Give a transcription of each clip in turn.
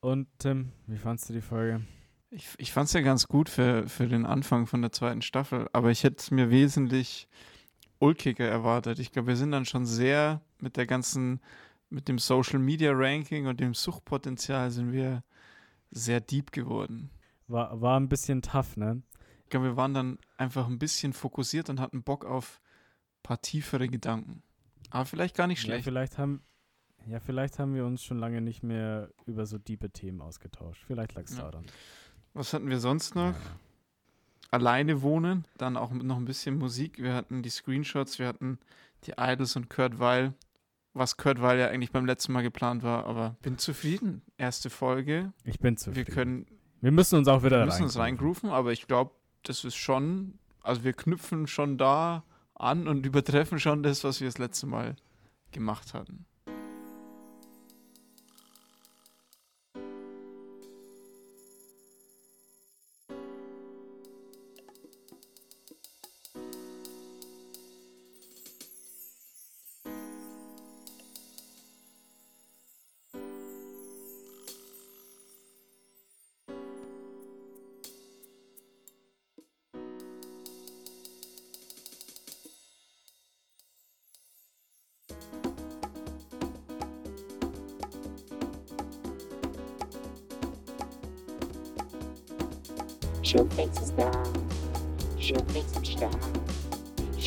Und Tim, wie fandst du die Folge? Ich, ich fand es ja ganz gut für, für den Anfang von der zweiten Staffel, aber ich hätte es mir wesentlich ulkiger erwartet. Ich glaube, wir sind dann schon sehr mit der ganzen, mit dem Social Media Ranking und dem Suchtpotenzial sind wir sehr deep geworden. War, war ein bisschen tough, ne? Ich glaube, wir waren dann einfach ein bisschen fokussiert und hatten Bock auf ein paar tiefere Gedanken. Aber vielleicht gar nicht schlecht. Ja, vielleicht haben, ja, vielleicht haben wir uns schon lange nicht mehr über so diepe Themen ausgetauscht. Vielleicht lag es ja. daran. Was hatten wir sonst noch? Ja. Alleine wohnen, dann auch noch ein bisschen Musik. Wir hatten die Screenshots, wir hatten die Idols und Kurt Weil, was Kurt Weil ja eigentlich beim letzten Mal geplant war, aber bin zufrieden. Erste Folge. Ich bin zufrieden. Wir können. Wir müssen uns auch wieder wir müssen uns reingrooven, aber ich glaube, das ist schon, also wir knüpfen schon da an und übertreffen schon das, was wir das letzte Mal gemacht hatten.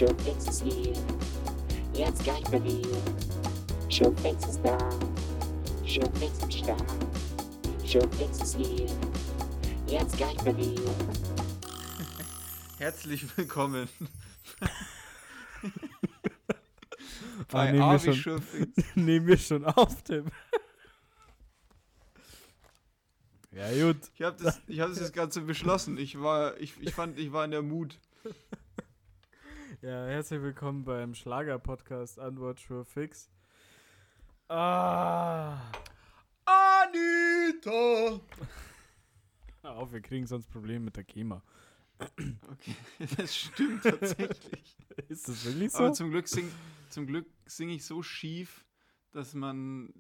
Showfix ist hier, jetzt gleich Berlin. Showfix ist da, Showfix im Start, Showfix ist hier, jetzt gleich Berlin. Herzlich willkommen. Bei ah, nehmen, wir schon, nehmen wir schon auf, Tim. Ja, gut. Ich habe das, hab das jetzt Ganze beschlossen. Ich war, ich, ich fand, ich war in der Mut. Ja, herzlich willkommen beim Schlager-Podcast Antwort Sure Fix. Ah. Anita! Hör auf, wir kriegen sonst Probleme mit der GEMA. Okay, das stimmt tatsächlich. Ist das wirklich so? Aber zum Glück singe sing ich so schief, dass man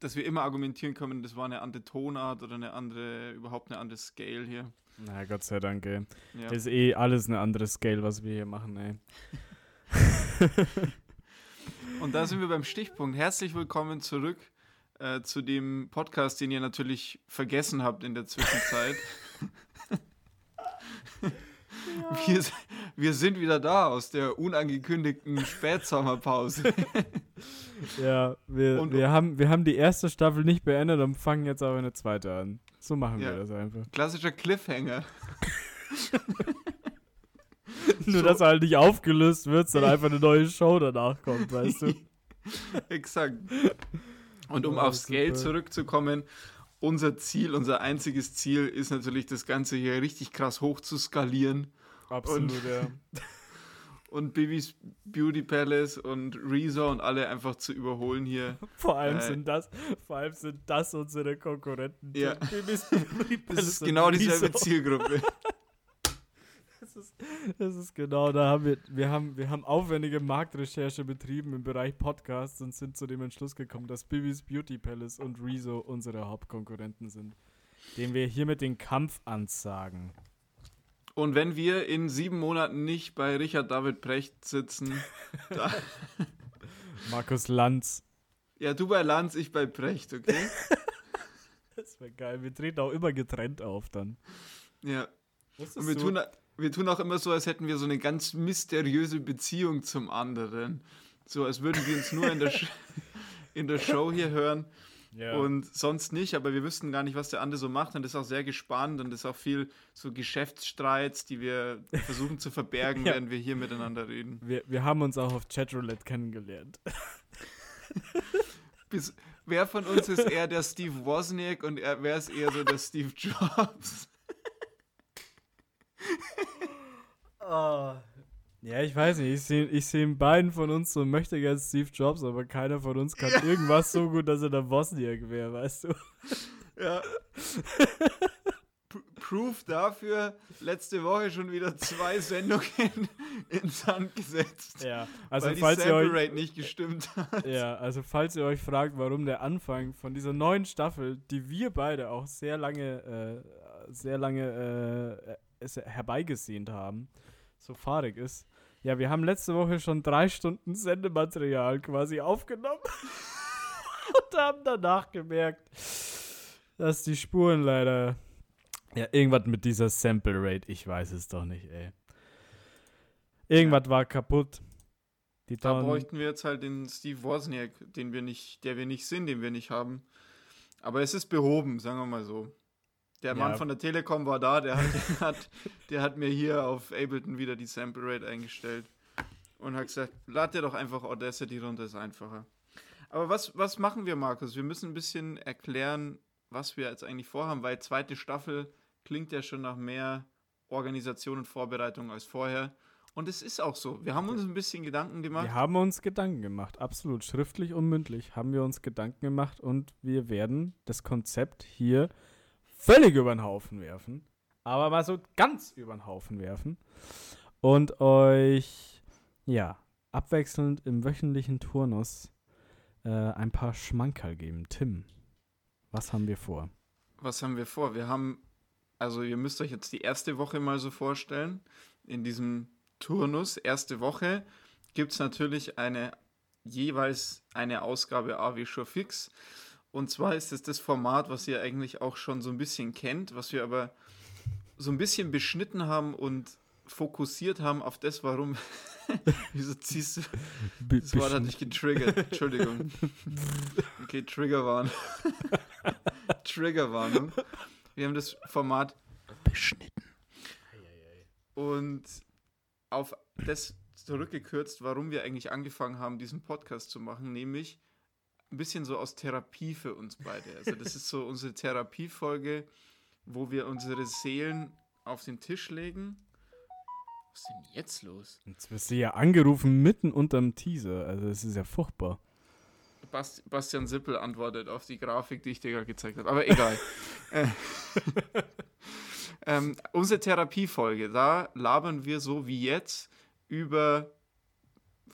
dass wir immer argumentieren können, das war eine andere Tonart oder eine andere, überhaupt eine andere Scale hier. Na, Gott sei Dank, ey. Ja. Das ist eh alles eine andere Scale, was wir hier machen, ey. Und da sind wir beim Stichpunkt. Herzlich willkommen zurück äh, zu dem Podcast, den ihr natürlich vergessen habt in der Zwischenzeit. Ja. Wir, wir, sind wieder da aus der unangekündigten Spätsommerpause. ja, wir, wir, haben, wir haben die erste Staffel nicht beendet und fangen jetzt aber eine zweite an. So machen ja. wir das einfach. Klassischer Cliffhanger. Nur, so. dass er halt nicht aufgelöst wird, sondern einfach eine neue Show danach kommt, weißt du? Exakt. Und um oh, aufs super. Geld zurückzukommen, unser Ziel, unser einziges Ziel ist natürlich, das Ganze hier richtig krass hoch zu skalieren. Absolut, und, ja. und Bibis Beauty Palace und Rezo und alle einfach zu überholen hier. Vor allem äh, sind das, vor allem sind das unsere Konkurrenten. Ja. Bibis Beauty Palace. Das ist genau dieselbe Zielgruppe. Das ist, das ist genau, da haben wir, wir haben, wir haben aufwendige Marktrecherche betrieben im Bereich Podcasts und sind zu dem Entschluss gekommen, dass Bibis Beauty Palace und Rezo unsere Hauptkonkurrenten sind, dem wir hiermit den Kampf ansagen. Und wenn wir in sieben Monaten nicht bei Richard David Precht sitzen, Markus Lanz. Ja, du bei Lanz, ich bei Precht, okay? das wäre geil. Wir treten auch immer getrennt auf dann. Ja. Und wir, so? tun, wir tun auch immer so, als hätten wir so eine ganz mysteriöse Beziehung zum anderen. So, als würden wir uns nur in der, in der Show hier hören ja. und sonst nicht. Aber wir wüssten gar nicht, was der andere so macht. Und das ist auch sehr gespannt und das ist auch viel so Geschäftsstreits, die wir versuchen zu verbergen, ja. wenn wir hier miteinander reden. Wir, wir haben uns auch auf Chatroulette kennengelernt. Bis, wer von uns ist eher der Steve Wozniak und er, wer ist eher so der Steve Jobs? oh. Ja, ich weiß nicht. Ich sehe ich seh in beiden von uns so möchte gerne Steve Jobs, aber keiner von uns kann ja. irgendwas so gut, dass er der Bosniak wäre, weißt du? Ja. Proof dafür, letzte Woche schon wieder zwei Sendungen ins Sand gesetzt. Ja, also weil falls die ihr euch, Sample Rate nicht gestimmt hat. ja, also falls ihr euch fragt, warum der Anfang von dieser neuen Staffel, die wir beide auch sehr lange, äh, sehr lange äh, es herbeigesehnt haben, so fahrig ist. Ja, wir haben letzte Woche schon drei Stunden Sendematerial quasi aufgenommen und haben danach gemerkt, dass die Spuren leider. Ja, irgendwas mit dieser Sample Rate, ich weiß es doch nicht, ey. Irgendwas war kaputt. Die Da bräuchten wir jetzt halt den Steve Wozniak, den wir nicht, der wir nicht sind, den wir nicht haben. Aber es ist behoben, sagen wir mal so. Der Mann Ja. von der Telekom war da, der hat, der hat, der hat mir hier auf Ableton wieder die Sample Rate eingestellt und hat gesagt, lad dir doch einfach Audacity runter, ist einfacher. Aber was, was machen wir, Markus? Wir müssen ein bisschen erklären, was wir jetzt eigentlich vorhaben, weil zweite Staffel klingt ja schon nach mehr Organisation und Vorbereitung als vorher. Und es ist auch so. Wir haben uns ein bisschen Gedanken gemacht. Wir haben uns Gedanken gemacht, absolut. Schriftlich und mündlich haben wir uns Gedanken gemacht und wir werden das Konzept hier völlig über den Haufen werfen. Aber mal so ganz über den Haufen werfen. Und euch, ja, abwechselnd im wöchentlichen Turnus äh, ein paar Schmankerl geben. Tim, was haben wir vor? Was haben wir vor? Wir haben, also ihr müsst euch jetzt die erste Woche mal so vorstellen. In diesem Turnus, erste Woche, gibt es natürlich eine, jeweils eine Ausgabe AW Show Fix. Und zwar ist es das Format, was ihr eigentlich auch schon so ein bisschen kennt, was wir aber so ein bisschen beschnitten haben und fokussiert haben auf das, warum. Wieso ziehst du? Das Wort hat dich getriggert. Entschuldigung. Okay, Triggerwarnung. Triggerwarnung. Wir haben das Format beschnitten. Und auf das zurückgekürzt, warum wir eigentlich angefangen haben, diesen Podcast zu machen, nämlich ein bisschen so aus Therapie für uns beide. Also das ist so unsere Therapiefolge, wo wir unsere Seelen auf den Tisch legen. Was ist denn jetzt los? Jetzt wirst du ja angerufen mitten unterm Teaser. Also, das ist ja furchtbar. Bast Bastian Sippel antwortet auf die Grafik, die ich dir gerade gezeigt habe. Aber egal. Äh, ähm, unsere Therapiefolge, da labern wir so wie jetzt über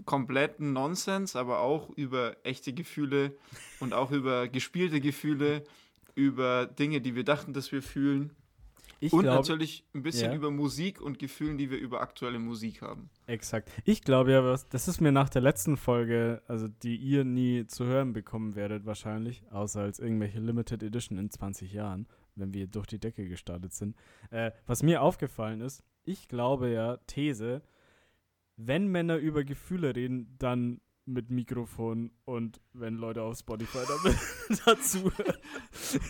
kompletten Nonsens, aber auch über echte Gefühle und auch über gespielte Gefühle, über Dinge, die wir dachten, dass wir fühlen. Ich und glaub- natürlich ein bisschen Ja. über Musik und Gefühlen, die wir über aktuelle Musik haben. Exakt. Ich glaube ja, was, das ist mir nach der letzten Folge, also die ihr nie zu hören bekommen werdet wahrscheinlich, außer als irgendwelche Limited Edition in 20 Jahren, wenn wir durch die Decke gestartet sind. Äh, was mir aufgefallen ist, ich glaube ja, These, wenn Männer über Gefühle reden, dann mit Mikrofon und wenn Leute auf Spotify dazu hören.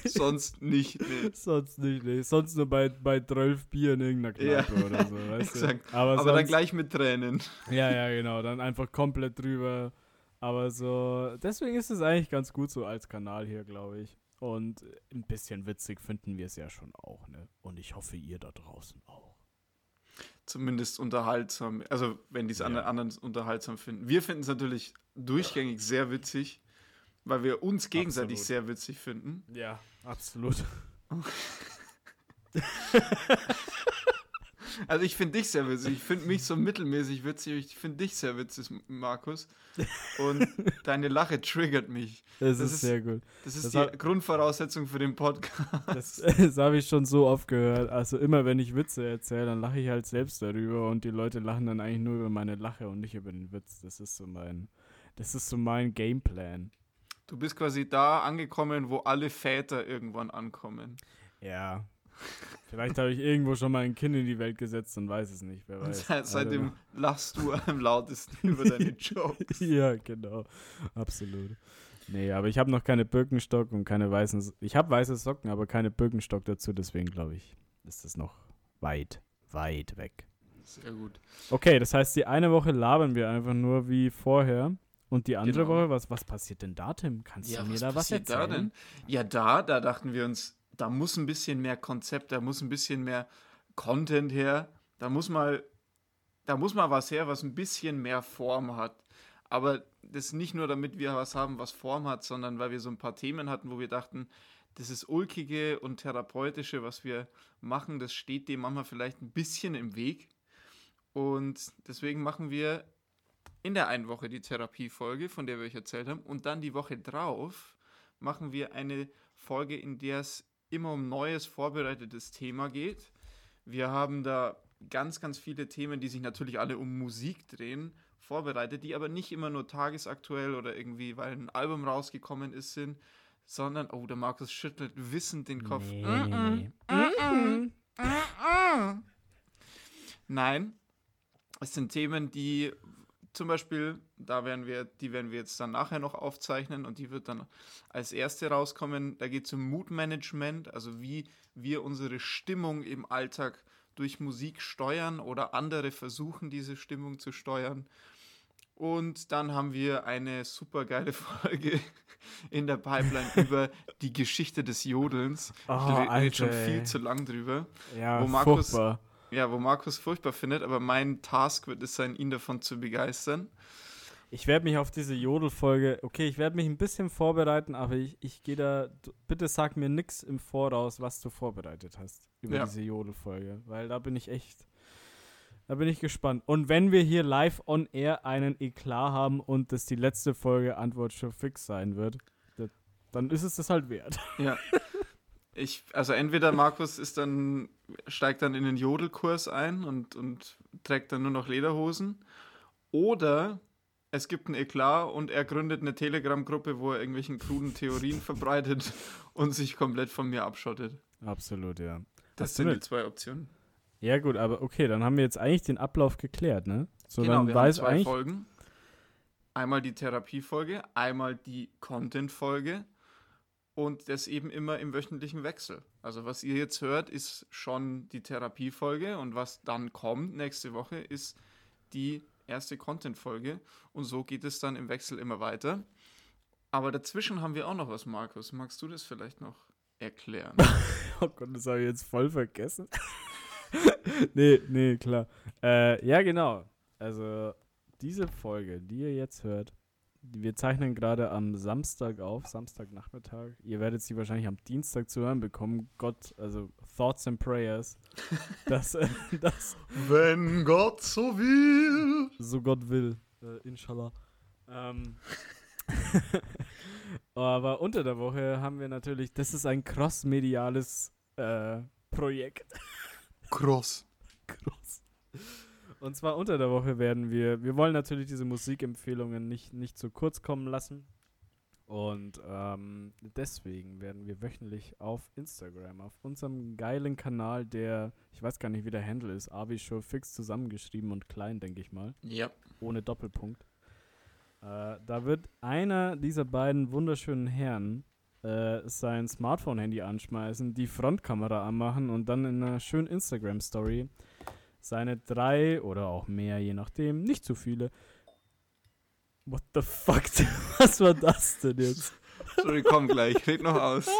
Sonst nicht. Nee. Sonst nicht, nee. Sonst nur bei, bei 12 Bier in irgendeiner Ja, Kneipe oder so, weißt du? Aber, Aber dann sonst- gleich mit Tränen. ja, ja, genau. Dann einfach komplett drüber. Aber so, deswegen ist es eigentlich ganz gut so als Kanal hier, glaube ich. Und ein bisschen witzig finden wir es ja schon auch, ne? Und ich hoffe, ihr da draußen auch. Zumindest unterhaltsam. Also, wenn die es Ja. anderen unterhaltsam finden. Wir finden es natürlich durchgängig sehr witzig, weil wir uns gegenseitig Absolut. sehr witzig finden. Ja, absolut. Also, ich finde dich sehr witzig. Ich finde mich so mittelmäßig witzig. Ich finde dich sehr witzig, Markus. Und deine Lache triggert mich. Das, Das ist, ist- sehr gut. Das ist Das die hat- Grundvoraussetzung für den Podcast. Das, das habe ich schon so oft gehört. Also immer wenn ich Witze erzähle, dann lache ich halt selbst darüber und die Leute lachen dann eigentlich nur über meine Lache und nicht über den Witz. Das ist so mein, das ist so mein Gameplan. Du bist quasi da angekommen, wo alle Väter irgendwann ankommen. Ja. Vielleicht habe ich irgendwo schon mal ein Kind in die Welt gesetzt und weiß es nicht. Wer weiß. seit, seitdem lachst du am lautesten über deine Jokes. ja, genau. Absolut. Nee, aber ich habe noch keine Birkenstock und keine weißen. S- Ich habe weiße Socken, aber keine Birkenstock dazu. Deswegen glaube ich, ist das noch weit, weit weg. Sehr gut. Okay, das heißt, die eine Woche labern wir einfach nur wie vorher. Und die andere Genau. Woche, was, was passiert denn da, Tim? Kannst du mir da was passiert erzählen? Ja, da, da dachten wir uns, da muss ein bisschen mehr Konzept, da muss ein bisschen mehr Content her, da muss mal, da muss mal was her, was ein bisschen mehr Form hat. Aber das nicht nur, damit wir was haben, was Form hat, sondern weil wir so ein paar Themen hatten, wo wir dachten, dieses Ulkige und Therapeutische, was wir machen, das steht dem manchmal vielleicht ein bisschen im Weg. Und deswegen machen wir in der einen Woche die Therapiefolge, von der wir euch erzählt haben. Und dann die Woche drauf machen wir eine Folge, in der es immer um neues, vorbereitetes Thema geht. Wir haben da ganz, ganz viele Themen, die sich natürlich alle um Musik drehen, vorbereitet, die aber nicht immer nur tagesaktuell oder irgendwie, weil ein Album rausgekommen ist, sind, sondern, oh, der Markus schüttelt wissend den Kopf. Nee, nee, nee. Nein, es sind Themen, die zum Beispiel, da werden wir, die werden wir jetzt dann nachher noch aufzeichnen und die wird dann als erste rauskommen. Da geht es um Moodmanagement, also wie wir unsere Stimmung im Alltag durch Musik steuern oder andere versuchen, diese Stimmung zu steuern. Und dann haben wir eine super geile Folge in der Pipeline über die Geschichte des Jodelns. Oh, ich rede schon viel zu lang drüber. Ja, wo Markus, furchtbar. Ja, wo Markus furchtbar findet, aber mein Task wird es sein, ihn davon zu begeistern. Ich werde mich auf diese Jodelfolge, okay, ich werde mich ein bisschen vorbereiten, aber ich, ich gehe da, bitte sag mir nichts im Voraus, was du vorbereitet hast über ja. diese Jodelfolge, weil da bin ich echt, da bin ich gespannt. Und wenn wir hier live on air einen Eklat haben und das die letzte Folge Antwort schon fix sein wird, das, dann ist es das halt wert. Ja. Ich, also entweder Markus ist dann, steigt dann in den Jodelkurs ein und, und trägt dann nur noch Lederhosen. Oder es gibt ein Eklat und er gründet eine Telegram-Gruppe, wo er irgendwelchen kruden Theorien verbreitet und sich komplett von mir abschottet. Absolut, ja. Das, das sind die zwei Optionen. Ja, gut, aber okay, dann haben wir jetzt eigentlich den Ablauf geklärt, ne? So, genau, dann wir weiß haben zwei Folgen. Einmal die Therapiefolge, einmal die Content-Folge und das eben immer im wöchentlichen Wechsel. Also was ihr jetzt hört, ist schon die Therapiefolge und was dann kommt nächste Woche ist die erste Content-Folge und so geht es dann im Wechsel immer weiter. Aber dazwischen haben wir auch noch was, Markus. Magst du das vielleicht noch erklären? oh Gott, das habe ich jetzt voll vergessen. nee, nee, klar. Äh, ja, genau. Also diese Folge, die ihr jetzt hört, wir zeichnen gerade am Samstag auf, Samstagnachmittag. Ihr werdet sie wahrscheinlich am Dienstag zu hören bekommen. Gott, also Thoughts and Prayers. dass, äh, dass Wenn Gott so will. So Gott will. Äh, inshallah. Ähm, aber unter der Woche haben wir natürlich, das ist ein cross-mediales äh, Projekt. Cross. Cross. Und zwar unter der Woche werden wir, wir wollen natürlich diese Musikempfehlungen nicht, nicht zu kurz kommen lassen. Und ähm, deswegen werden wir wöchentlich auf Instagram, auf unserem geilen Kanal, der, ich weiß gar nicht, wie der Handle ist, Avi Show fix zusammengeschrieben und klein, denke ich mal. Ja. Ohne Doppelpunkt. Äh, da wird einer dieser beiden wunderschönen Herren äh, sein Smartphone-Handy anschmeißen, die Frontkamera anmachen und dann in einer schönen Instagram-Story seine drei oder auch mehr, je nachdem, nicht zu viele. What the fuck? Was war das denn jetzt? Sorry, komm gleich, red noch aus.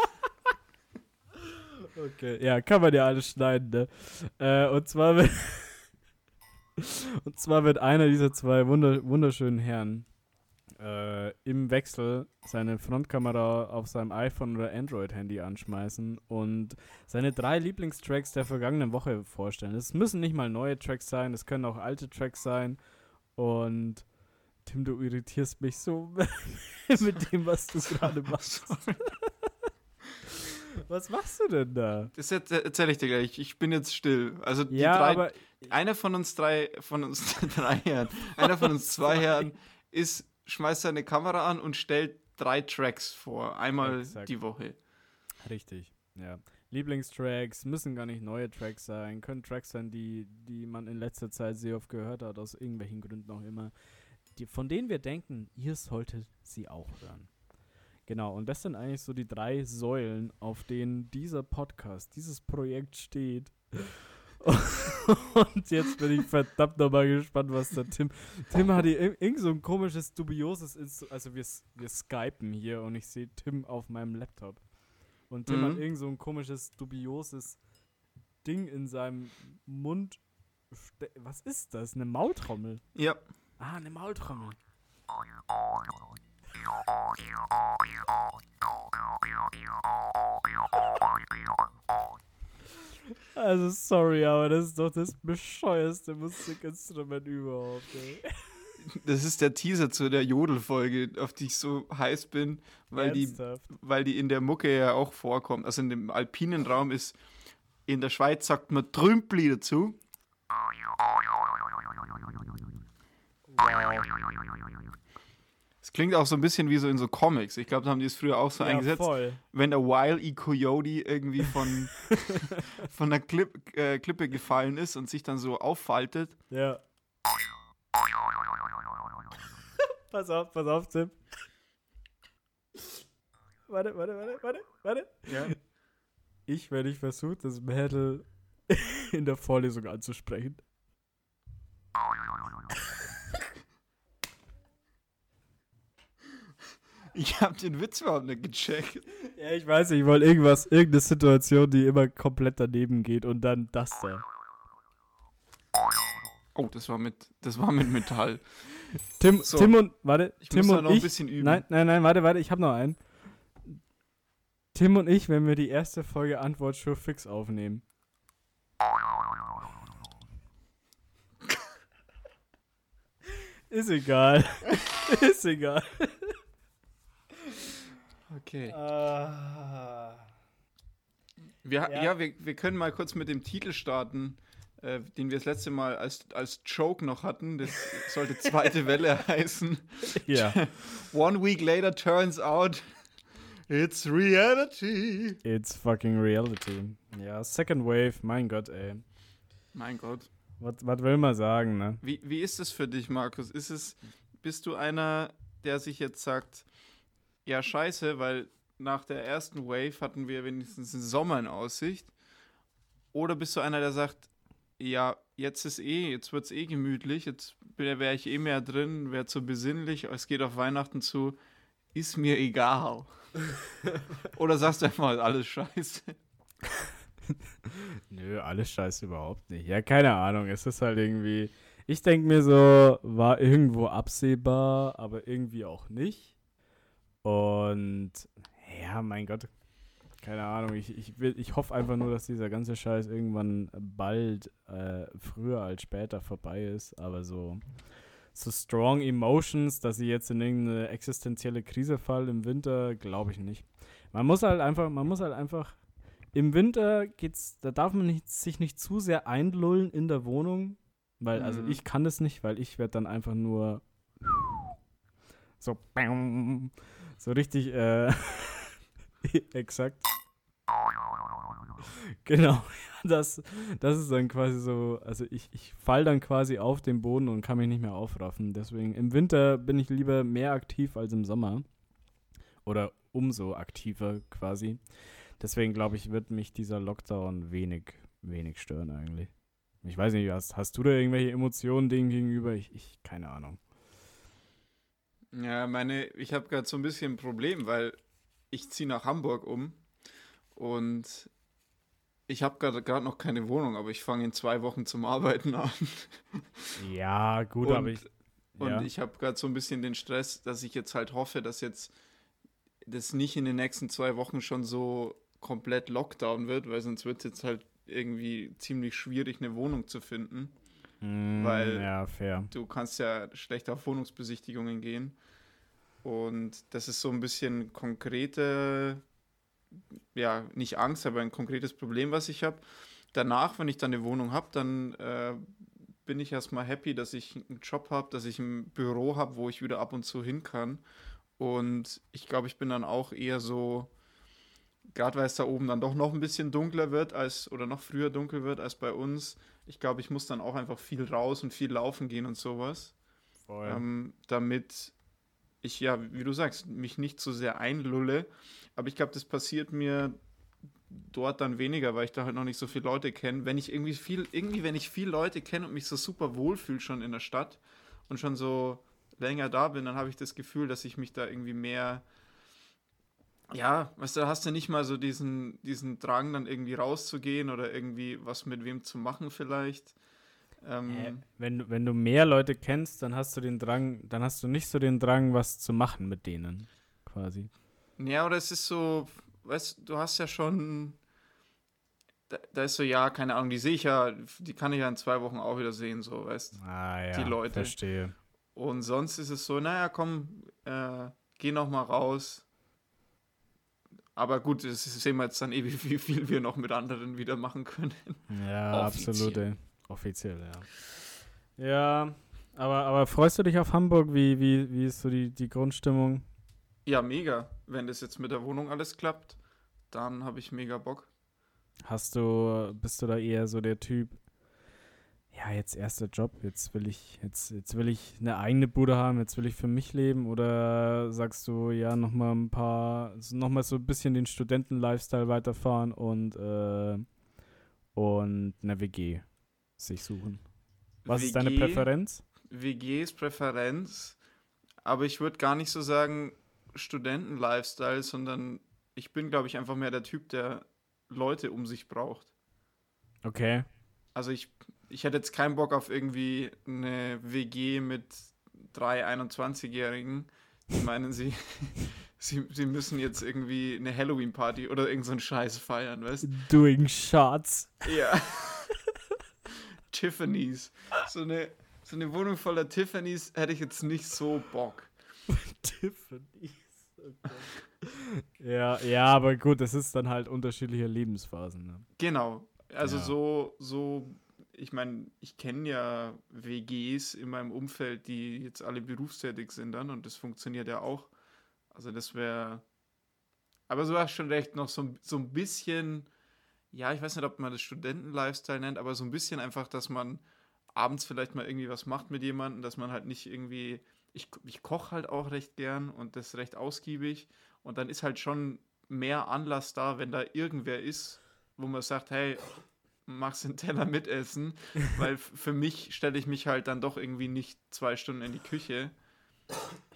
Okay, ja, kann man ja alles schneiden, ne? Äh, und zwar wird. und zwar wird einer dieser zwei wunderschönen Herren äh, im Wechsel seine Frontkamera auf seinem iPhone oder Android-Handy anschmeißen und seine drei Lieblingstracks der vergangenen Woche vorstellen. Es müssen nicht mal neue Tracks sein, es können auch alte Tracks sein. Und Tim, du irritierst mich so mit dem, was du gerade machst. Was machst du denn da? Das erzähle ich dir gleich. Ich bin jetzt still. Also die ja, drei, aber einer von uns drei, von uns drei Herren, einer von uns zwei Herren ist schmeißt seine Kamera an und stellt drei Tracks vor. Einmal Exakt. die Woche. Richtig, ja. Lieblingstracks müssen gar nicht neue Tracks sein, können Tracks sein, die, die man in letzter Zeit sehr oft gehört hat, aus irgendwelchen Gründen auch immer, die, von denen wir denken, ihr solltet sie auch hören. Genau, und das sind eigentlich so die drei Säulen, auf denen dieser Podcast, dieses Projekt steht. Und jetzt bin ich verdammt nochmal gespannt, was der Tim. Tim hat hier irgend so ein komisches, dubioses Instru Also wir, wir skypen hier und ich sehe Tim auf meinem Laptop. Und Tim mhm. hat irgend so ein komisches, dubioses Ding in seinem Mund. Was ist das? Eine Maultrommel? Ja. Ah, eine Maultrommel. Also sorry, aber das ist doch das bescheuerste Musikinstrument überhaupt. Ey. Das ist der Teaser zu der Jodelfolge, auf die ich so heiß bin, weil die, weil die in der Mucke ja auch vorkommt. Also in dem alpinen Raum ist, in der Schweiz sagt man Trümpli dazu. Es klingt auch so ein bisschen wie so in so Comics. Ich glaube, da haben die es früher auch so ja, eingesetzt. Voll. Wenn der Wile E. Coyote irgendwie von, von der Klipp, äh, Klippe gefallen ist und sich dann so auffaltet. Ja. pass auf, pass auf, Tim. Warte, warte, warte, warte, warte. Ja. Ich, wenn ich versuche, das Mädel in der Vorlesung anzusprechen. Ich habe den Witz überhaupt nicht gecheckt. Ja, ich weiß nicht, ich wollte irgendwas, irgendeine Situation, die immer komplett daneben geht und dann das da. Oh, das war mit, das war mit Metall. Tim, so, Tim und, warte, ich Tim muss und noch ich, ein bisschen üben. Nein, nein, nein, warte, warte, ich habe noch einen. Tim und ich, wenn wir die erste Folge Antwort Sure Fix aufnehmen. Ist egal. Ist egal. Okay. Uh, wir, ja, ja wir, wir können mal kurz mit dem Titel starten, äh, den wir das letzte Mal als, als Joke noch hatten. Das sollte zweite Welle heißen. Ja. One week later turns out it's reality. It's fucking reality. Ja, Second Wave, mein Gott, ey. Mein Gott. Was will man sagen, ne? Wie, wie ist es für dich, Markus? Ist es, bist du einer, der sich jetzt sagt, ja, scheiße, weil nach der ersten Wave hatten wir wenigstens den Sommer in Aussicht? Oder bist du einer, der sagt, ja, jetzt ist eh, jetzt wird es eh gemütlich, jetzt wäre ich eh mehr drin, wäre zu besinnlich, es geht auf Weihnachten zu, ist mir egal. Oder sagst du einfach, alles scheiße? Nö, alles scheiße überhaupt nicht. Ja, keine Ahnung, es ist halt irgendwie, ich denke mir so, war irgendwo absehbar, aber irgendwie auch nicht. Und ja, mein Gott, keine Ahnung. Ich, ich, will, ich hoffe einfach nur, dass dieser ganze Scheiß irgendwann bald äh, früher als später vorbei ist. Aber so, so strong Emotions, dass ich jetzt in irgendeine existenzielle Krise fall im Winter, glaube ich nicht. Man muss halt einfach, man muss halt einfach. Im Winter geht's, da darf man nicht, sich nicht zu sehr einlullen in der Wohnung, weil, also mhm. also ich kann das nicht, weil ich werde dann einfach nur so so richtig, äh, exakt. Genau, das, das ist dann quasi so, also ich, ich fall dann quasi auf den Boden und kann mich nicht mehr aufraffen. Deswegen im Winter bin ich lieber mehr aktiv als im Sommer. Oder umso aktiver quasi. Deswegen glaube ich, wird mich dieser Lockdown wenig, wenig stören eigentlich. Ich weiß nicht, hast, hast du da irgendwelche Emotionen dem gegenüber? Ich, ich keine Ahnung. Ja, meine, ich habe gerade so ein bisschen ein Problem, weil ich ziehe nach Hamburg um und ich habe gerade noch keine Wohnung, aber ich fange in zwei Wochen zum Arbeiten an. Ja, gut, und, aber ich. Ja. Und ich habe gerade so ein bisschen den Stress, dass ich jetzt halt hoffe, dass jetzt das nicht in den nächsten zwei Wochen schon so komplett Lockdown wird, weil sonst wird es jetzt halt irgendwie ziemlich schwierig, eine Wohnung zu finden. Mm, weil ja, du kannst ja schlecht auf Wohnungsbesichtigungen gehen. Und das ist so ein bisschen konkrete, ja, nicht Angst, aber ein konkretes Problem, was ich habe. Danach, wenn ich dann eine Wohnung habe, dann äh, bin ich erstmal happy, dass ich einen Job habe, dass ich ein Büro habe, wo ich wieder ab und zu hin kann. Und ich glaube, ich bin dann auch eher so, gerade weil es da oben dann doch noch ein bisschen dunkler wird als oder noch früher dunkel wird als bei uns. Ich glaube, ich muss dann auch einfach viel raus und viel laufen gehen und sowas. Ähm, damit ich ja, wie du sagst, mich nicht so sehr einlulle. Aber ich glaube, das passiert mir dort dann weniger, weil ich da halt noch nicht so viele Leute kenne. Wenn ich irgendwie viel, irgendwie, wenn ich viele Leute kenne und mich so super wohlfühle schon in der Stadt und schon so länger da bin, dann habe ich das Gefühl, dass ich mich da irgendwie mehr ja, weißt du, hast du nicht mal so diesen, diesen Drang, dann irgendwie rauszugehen oder irgendwie was mit wem zu machen vielleicht. Ähm, äh, wenn, wenn du mehr Leute kennst, dann hast du den Drang, dann hast du nicht so den Drang, was zu machen mit denen, quasi. Ja, oder es ist so, weißt du, hast ja schon, da, da, ist so, ja, keine Ahnung, die sehe ich ja, die kann ich ja in zwei Wochen auch wieder sehen, so, weißt du. Ah, ja, die Leute. verstehe. Und sonst ist es so, naja, komm, äh, geh noch mal raus. Aber gut, das sehen wir jetzt dann eh, wie viel wir noch mit anderen wieder machen können. Ja, absolut, ey. Offiziell, ja. Ja, aber, aber freust du dich auf Hamburg? Wie, wie, wie ist so die, die Grundstimmung? Ja, mega. Wenn das jetzt mit der Wohnung alles klappt, dann habe ich mega Bock. Hast du, bist du da eher so der Typ, ja, jetzt erster Job, jetzt will ich, jetzt, jetzt will ich eine eigene Bude haben, jetzt will ich für mich leben oder sagst du, ja, nochmal ein paar, nochmal so ein bisschen den Studenten-Lifestyle weiterfahren und, äh, und eine WG sich suchen? Was WG, ist deine Präferenz? WG ist Präferenz, aber ich würde gar nicht so sagen Studenten-Lifestyle, sondern ich bin, glaube ich, einfach mehr der Typ, der Leute um sich braucht. Okay. Also ich ich hätte jetzt keinen Bock auf irgendwie eine WG mit drei 21-Jährigen, die meinen, sie, sie, sie müssen jetzt irgendwie eine Halloween-Party oder irgendeinen so Scheiß feiern, weißt du? Doing shots. Ja. Tiffany's. So eine, so eine Wohnung voller Tiffany's hätte ich jetzt nicht so Bock. Tiffany's. Ja, ja, aber gut, das ist dann halt unterschiedliche Lebensphasen. Ne? Genau. Also ja. so, so ich meine, ich kenne ja WGs in meinem Umfeld, die jetzt alle berufstätig sind dann und das funktioniert ja auch. Also das wäre, aber so hast schon recht, noch so, so ein bisschen, ja, ich weiß nicht, ob man das Studenten-Lifestyle nennt, aber so ein bisschen einfach, dass man abends vielleicht mal irgendwie was macht mit jemandem, dass man halt nicht irgendwie, ich, ich koche halt auch recht gern und das recht ausgiebig und dann ist halt schon mehr Anlass da, wenn da irgendwer ist, wo man sagt, hey, magst den Teller mitessen, weil für mich stelle ich mich halt dann doch irgendwie nicht zwei Stunden in die Küche.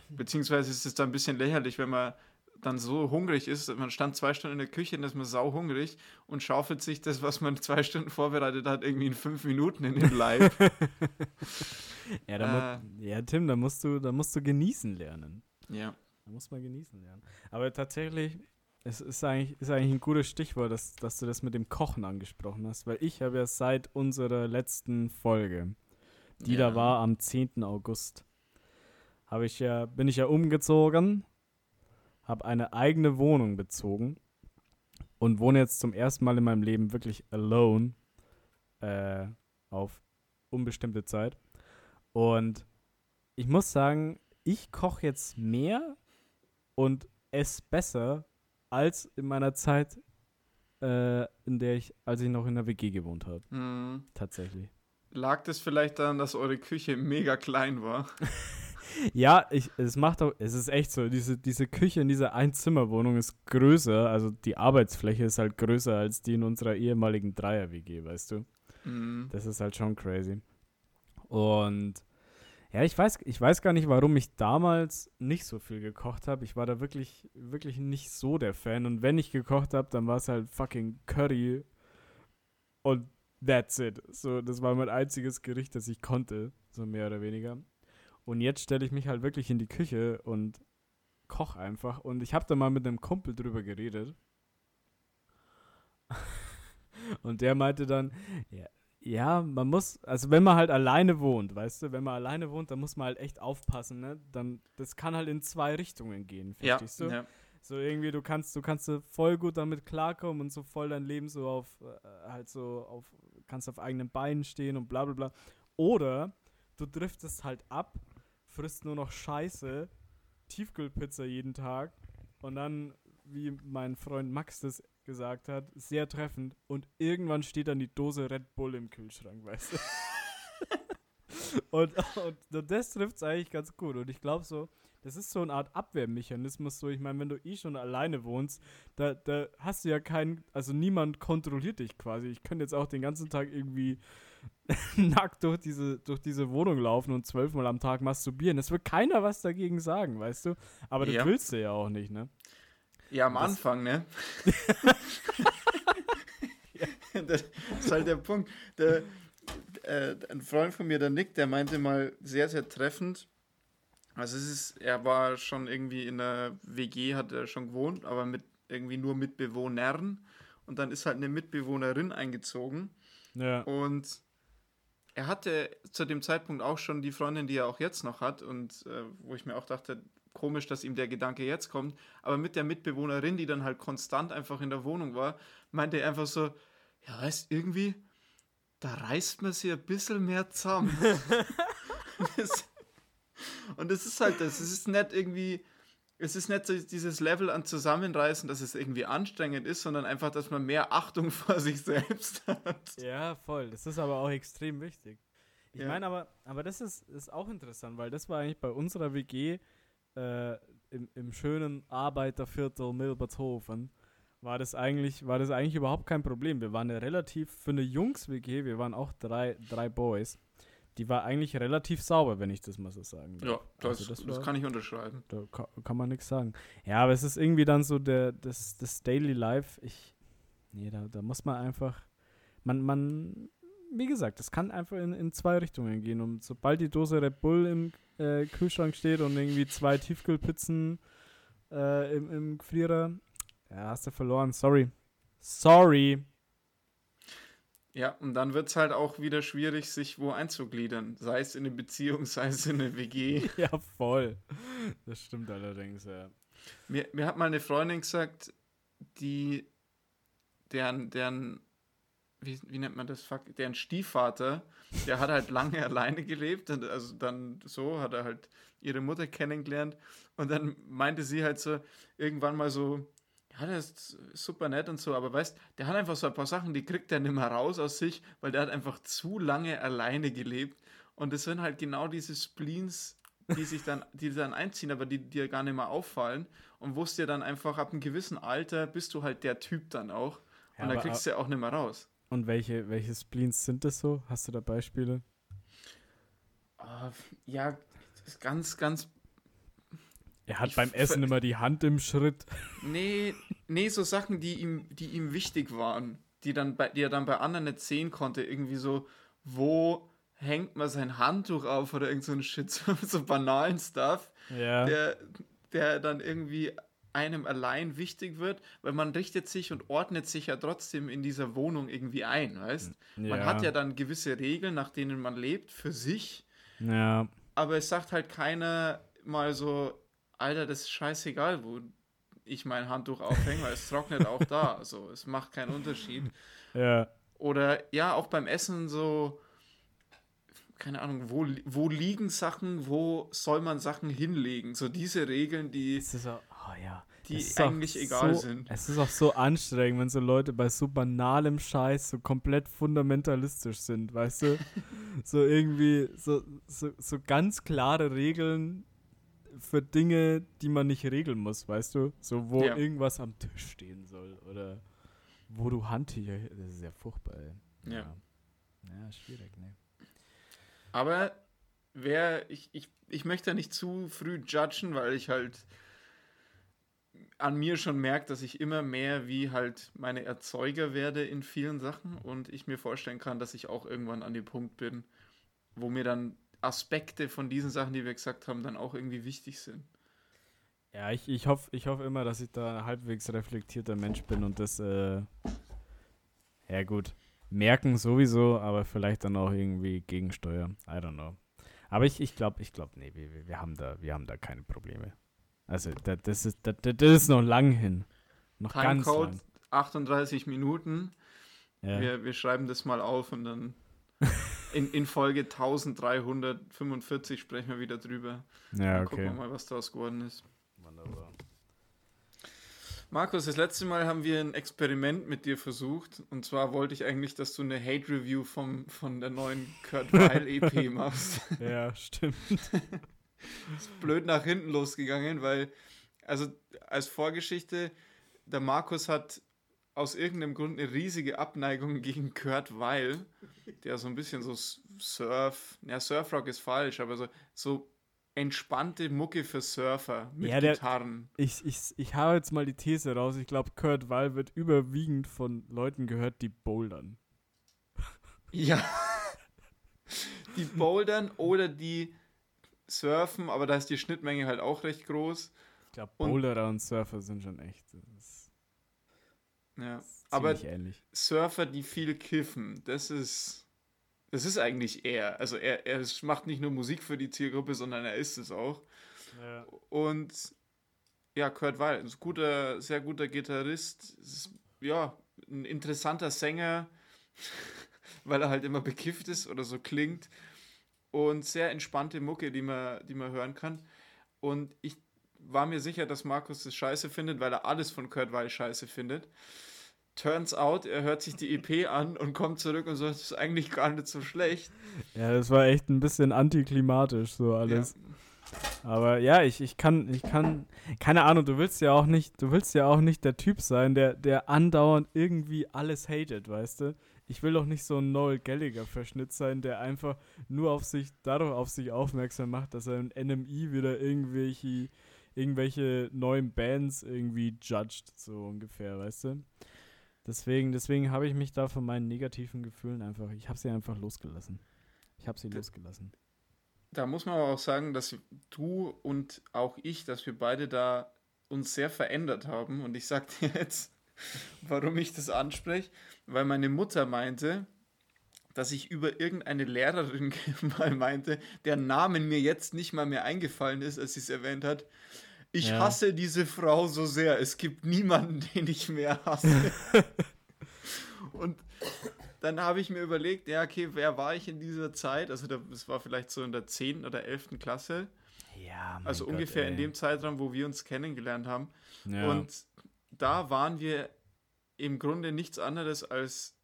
Beziehungsweise ist es dann ein bisschen lächerlich, wenn man dann so hungrig ist, man stand zwei Stunden in der Küche und ist man sau hungrig und schaufelt sich das, was man zwei Stunden vorbereitet hat, irgendwie in fünf Minuten in den Leib. ja, da äh, ja, Tim, da musst du, da musst du genießen lernen. Ja. Da muss man genießen lernen. Aber tatsächlich, es ist eigentlich, ist eigentlich ein gutes Stichwort, dass, dass du das mit dem Kochen angesprochen hast, weil ich habe ja seit unserer letzten Folge, die ja. da war am 10. August, habe ich ja, bin ich ja umgezogen, habe eine eigene Wohnung bezogen und wohne jetzt zum ersten Mal in meinem Leben wirklich alone äh, auf unbestimmte Zeit. Und ich muss sagen, ich koche jetzt mehr und esse besser als in meiner Zeit, äh, in der ich, als ich noch in der WG gewohnt habe. Mhm. Tatsächlich. Lag das vielleicht daran, dass eure Küche mega klein war? ja, ich, es macht auch, es ist echt so, diese, diese Küche in dieser Einzimmerwohnung ist größer, also die Arbeitsfläche ist halt größer als die in unserer ehemaligen Dreier-WG, weißt du? Mhm. Das ist halt schon crazy. Und ja, ich weiß, ich weiß gar nicht, warum ich damals nicht so viel gekocht habe. Ich war da wirklich, wirklich nicht so der Fan. Und wenn ich gekocht habe, dann war es halt fucking Curry. Und that's it. So, das war mein einziges Gericht, das ich konnte, so mehr oder weniger. Und jetzt stelle ich mich halt wirklich in die Küche und koche einfach. Und ich habe da mal mit einem Kumpel drüber geredet. und der meinte dann, ja, ja, man muss, also wenn man halt alleine wohnt, weißt du, wenn man alleine wohnt, dann muss man halt echt aufpassen, ne? Dann, das kann halt in zwei Richtungen gehen, verstehst ja, du? Ja. So irgendwie, du kannst, du kannst voll gut damit klarkommen und so voll dein Leben so auf, äh, halt so auf, kannst auf eigenen Beinen stehen und bla bla bla. Oder du driftest halt ab, frisst nur noch Scheiße, Tiefkühlpizza jeden Tag und dann, wie mein Freund Max das gesagt hat, sehr treffend. Und irgendwann steht dann die Dose Red Bull im Kühlschrank, weißt du? und, und, das trifft es eigentlich ganz gut. Und ich glaube so, das ist so eine Art Abwehrmechanismus. So, ich meine, wenn du eh schon alleine wohnst, da, da hast du ja keinen, also niemand kontrolliert dich quasi. Ich könnte jetzt auch den ganzen Tag irgendwie nackt durch diese, durch diese Wohnung laufen und zwölfmal am Tag masturbieren. Es wird keiner was dagegen sagen, weißt du? Aber das willst du ja auch nicht, ne? Ja, am das Anfang, ne? das ist halt der Punkt. Der, äh, ein Freund von mir, der Nick, der meinte mal sehr, sehr treffend. Also es ist, er war schon irgendwie in der WG, hat er schon gewohnt, aber mit irgendwie nur Mitbewohnern. Und dann ist halt eine Mitbewohnerin eingezogen. Ja. Und er hatte zu dem Zeitpunkt auch schon die Freundin, die er auch jetzt noch hat, und äh, wo ich mir auch dachte, komisch, dass ihm der Gedanke jetzt kommt. Aber mit der Mitbewohnerin, die dann halt konstant einfach in der Wohnung war, meinte er einfach so, ja, weißt irgendwie, da reißt man sich ein bisschen mehr zusammen. und es ist halt das, es ist nicht irgendwie, es ist nicht so dieses Level an Zusammenreißen, dass es irgendwie anstrengend ist, sondern einfach, dass man mehr Achtung vor sich selbst hat. Ja, voll. Das ist aber auch extrem wichtig. Ich Ja. meine aber, aber das ist, ist auch interessant, weil das war eigentlich bei unserer WG äh, im, im schönen Arbeiterviertel Milbertshofen, war das eigentlich, war das eigentlich überhaupt kein Problem. Wir waren eine relativ, für eine Jungs-WG, wir waren auch drei, drei Boys, die war eigentlich relativ sauber, wenn ich das mal so sagen Ja, darf. das, Also das, war- kann ich unterschreiben. da kann, kann man nichts sagen. Ja, aber es ist irgendwie dann so der, das, das Daily Life. Ich, nee, da, da muss man einfach, man, man, wie gesagt, das kann einfach in, in zwei Richtungen gehen. Und sobald die Dose Red Bull im äh, Kühlschrank steht und irgendwie zwei Tiefkühlpizzen äh, im, im Gefrierer, ja, hast du verloren. Sorry. Sorry. Ja, und dann wird es halt auch wieder schwierig, sich wo einzugliedern. Sei es in eine Beziehung, sei es in eine WG. ja, voll. Das stimmt allerdings, ja. Mir, mir hat mal eine Freundin gesagt, die, deren, deren, wie, wie nennt man das, Fuck, deren Stiefvater, der hat halt lange alleine gelebt und also dann so hat er halt ihre Mutter kennengelernt und dann meinte sie halt so irgendwann mal so, ja, der ist super nett und so, aber weißt, der hat einfach so ein paar Sachen, die kriegt er nicht mehr raus aus sich, weil der hat einfach zu lange alleine gelebt und das sind halt genau diese Spleens, die sich dann, die dann einziehen, aber die dir gar nicht mehr auffallen und wusst dir dann einfach ab einem gewissen Alter bist du halt der Typ dann auch Ja, und aber- kriegst du ja auch nicht mehr raus. Und welche, welche Spleens sind das so? Hast du da Beispiele? Ah, ja, ganz, ganz Er hat beim Essen immer die Hand im Schritt. Nee, nee, so Sachen, die ihm, die ihm wichtig waren, die, dann bei, die er dann bei anderen nicht sehen konnte. Irgendwie so, wo hängt man sein Handtuch auf oder irgend so ein Shit, so, so banalen Stuff, Ja. der, der dann irgendwie einem allein wichtig wird, weil man richtet sich und ordnet sich ja trotzdem in dieser Wohnung irgendwie ein, weißt? Man hat ja dann gewisse Regeln, nach denen man lebt, für sich, Ja. aber es sagt halt keiner mal so, Alter, das ist scheißegal, wo ich mein Handtuch aufhänge, weil es trocknet auch da. Also es macht keinen Unterschied. Ja. Oder ja, auch beim Essen so, keine Ahnung, wo, wo liegen Sachen, wo soll man Sachen hinlegen? So diese Regeln, die, Es ist auch, oh ja. die eigentlich egal so, sind. Es ist auch so anstrengend, wenn so Leute bei so banalem Scheiß so komplett fundamentalistisch sind, weißt du? so irgendwie, so, so, so ganz klare Regeln für Dinge, die man nicht regeln muss, weißt du? So, wo Ja. irgendwas am Tisch stehen soll oder wo du Handtücher, das ist ja furchtbar, ey. Ja. Ja, schwierig, ne? Aber wer, ich, ich, ich möchte nicht zu früh judgen, weil ich halt an mir schon merke, dass ich immer mehr wie halt meine Erzeuger werde in vielen Sachen und ich mir vorstellen kann, dass ich auch irgendwann an dem Punkt bin, wo mir dann Aspekte von diesen Sachen, die wir gesagt haben, dann auch irgendwie wichtig sind. Ja, ich, ich hoffe ich hoff immer, dass ich da ein halbwegs reflektierter Mensch bin und das, äh, ja gut, merken sowieso, aber vielleicht dann auch irgendwie gegensteuern. I don't know. Aber ich, glaube, ich glaube, nee, wir, wir- wir, haben da, wir haben da keine Probleme. Also, da, das, ist, da, da- das ist noch lang hin. Noch ganz Timecode lang. 38 Minuten. Ja. Wir, wir schreiben das mal auf und dann in, in Folge 1345 sprechen wir wieder drüber. ja, Dann Gucken okay. wir mal, was daraus geworden ist. Wunderbar. Markus, das letzte Mal haben wir ein Experiment mit dir versucht. Und zwar wollte ich eigentlich, dass du eine Hate-Review vom- von der neuen Kurt Weil EP machst. Ja, stimmt. ist blöd nach hinten losgegangen, weil, also als Vorgeschichte, der Markus hat aus irgendeinem Grund eine riesige Abneigung gegen Kurt Weil, der so ein bisschen so Surf, ja, Surfrock ist falsch, aber so, so entspannte Mucke für Surfer mit Ja, der- Gitarren. Ich, ich, ich habe jetzt mal die These raus. Ich glaube, Kurt Wall wird überwiegend von Leuten gehört, die bouldern. Ja. die bouldern oder die surfen, aber da ist die Schnittmenge halt auch recht groß. Ich glaube, Boulderer und, und, Surfer sind schon echt. ja, aber ähnlich. Surfer, die viel kiffen, das ist. Das ist eigentlich er. Also er, er macht nicht nur Musik für die Zielgruppe, sondern er ist es auch. Ja. Und ja, Kurt Weil, ein guter, sehr guter Gitarrist. Ist, ja, ein interessanter Sänger, weil er halt immer bekifft ist oder so klingt und sehr entspannte Mucke, die man, die man hören kann. Und ich war mir sicher, dass Markus das scheiße findet, weil er alles von Kurt Weil scheiße findet. Turns out, er hört sich die EP an und kommt zurück und sagt, das ist eigentlich gar nicht so schlecht. Ja, das war echt ein bisschen antiklimatisch, so alles. Ja. Aber ja, ich, ich kann, ich kann, keine Ahnung, du willst ja auch nicht, du willst ja auch nicht der Typ sein, der, der andauernd irgendwie alles hatet, weißt du? Ich will doch nicht so ein Noel Gallagher-Verschnitt sein, der einfach nur auf sich, dadurch auf sich aufmerksam macht, dass er ein NMI wieder irgendwelche, irgendwelche neuen Bands irgendwie judged, so ungefähr, weißt du? Deswegen, deswegen habe ich mich da von meinen negativen Gefühlen einfach, ich habe sie einfach losgelassen. Ich habe sie da, losgelassen. Da muss man aber auch sagen, dass du und auch ich, dass wir beide da uns sehr verändert haben. Und ich sag dir jetzt, warum ich das anspreche weil meine Mutter meinte, dass ich über irgendeine Lehrerin mal meinte, deren Namen mir jetzt nicht mal mehr eingefallen ist, als sie es erwähnt hat. Ich ja. hasse diese Frau so sehr. Es gibt niemanden, den ich mehr hasse. Und dann habe ich mir überlegt, ja, okay, wer war ich in dieser Zeit? Also, das war vielleicht so in der 10. oder 11. Klasse. Ja, Also Gott, ungefähr ey. in dem Zeitraum, wo wir uns kennengelernt haben. Ja. Und da waren wir im Grunde nichts anderes als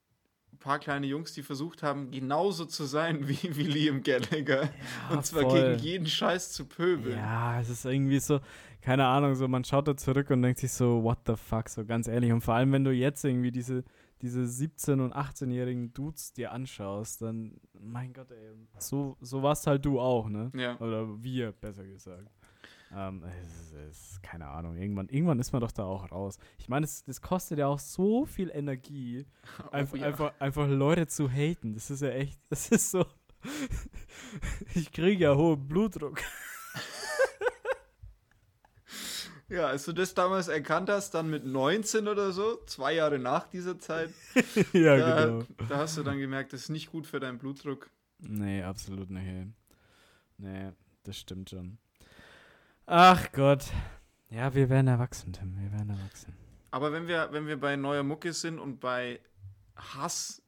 ein paar kleine Jungs, die versucht haben, genauso zu sein wie, wie Liam Gallagher. Ja, und zwar voll. gegen jeden Scheiß zu pöbeln. Ja, es ist irgendwie so, keine Ahnung, so man schaut da zurück und denkt sich so, what the fuck, so ganz ehrlich. Und vor allem, wenn du jetzt irgendwie diese, diese 17- und 18-jährigen Dudes dir anschaust, dann, mein Gott, ey, so, so warst halt du auch, ne? Ja. Oder wir, besser gesagt. Ähm, es, es, keine Ahnung, irgendwann, irgendwann ist man doch da auch raus. Ich meine, das kostet ja auch so viel Energie, oh, einfach, ja. einfach, einfach Leute zu haten. Das ist ja echt, das ist so. ich kriege ja hohen Blutdruck. Ja, als du das damals erkannt hast, dann mit 19 oder so, zwei Jahre nach dieser Zeit, ja, da, genau. da hast du dann gemerkt, das ist nicht gut für deinen Blutdruck. Nee, absolut nicht. Nee, das stimmt schon. Ach Gott. Ja, wir werden erwachsen, Tim. Wir werden erwachsen. Aber wenn wir, wenn wir bei neuer Mucke sind und bei Hass,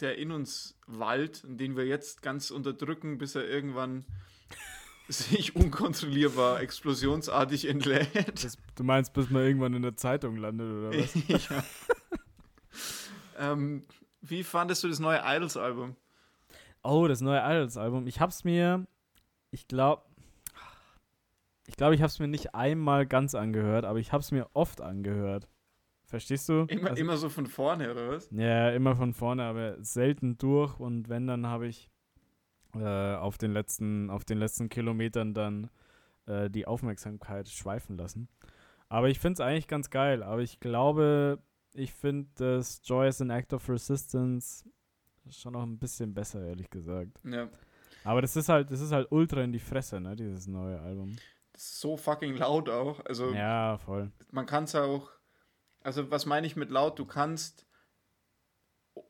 der in uns wallt den wir jetzt ganz unterdrücken, bis er irgendwann sich unkontrollierbar explosionsartig entlädt. Das, du meinst, bis man irgendwann in der Zeitung landet, oder was? ja. ähm, wie fandest du das neue Idols-Album? Oh, das neue Idols-Album. Ich hab's mir, ich glaube, ich glaube, ich habe es mir nicht einmal ganz angehört, aber ich habe es mir oft angehört. Verstehst du? Immer, also, immer so von vorne, oder was? Ja, immer von vorne, aber selten durch. Und wenn, dann habe ich äh, auf, den letzten, auf den letzten Kilometern dann äh, die Aufmerksamkeit schweifen lassen. Aber ich finde es eigentlich ganz geil. Aber ich glaube, ich finde das Joy as an Act of Resistance schon noch ein bisschen besser, ehrlich gesagt. Ja. Aber das ist halt, das ist halt ultra in die Fresse, ne, dieses neue Album so fucking laut auch. Also, ja, voll. Man kann es auch. Also, was meine ich mit laut? Du kannst,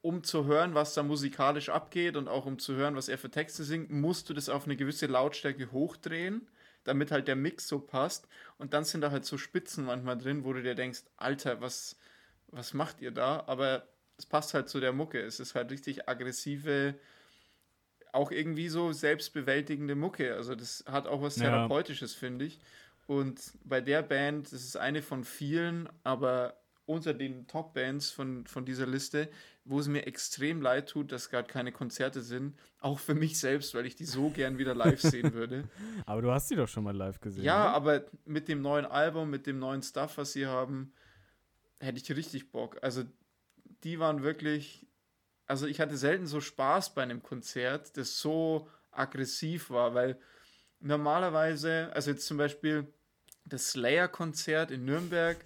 um zu hören, was da musikalisch abgeht und auch um zu hören, was er für Texte singt, musst du das auf eine gewisse Lautstärke hochdrehen, damit halt der Mix so passt. Und dann sind da halt so Spitzen manchmal drin, wo du dir denkst, Alter, was, was macht ihr da? Aber es passt halt zu der Mucke. Es ist halt richtig aggressive auch irgendwie so selbstbewältigende Mucke. Also das hat auch was Therapeutisches, ja. finde ich. Und bei der Band, das ist eine von vielen, aber unter den Top-Bands von, von dieser Liste, wo es mir extrem leid tut, dass gerade keine Konzerte sind. Auch für mich selbst, weil ich die so gern wieder live sehen würde. Aber du hast sie doch schon mal live gesehen. Ja, oder? aber mit dem neuen Album, mit dem neuen Stuff, was sie haben, hätte ich richtig Bock. Also die waren wirklich also ich hatte selten so Spaß bei einem Konzert, das so aggressiv war, weil normalerweise, also jetzt zum Beispiel das Slayer-Konzert in Nürnberg,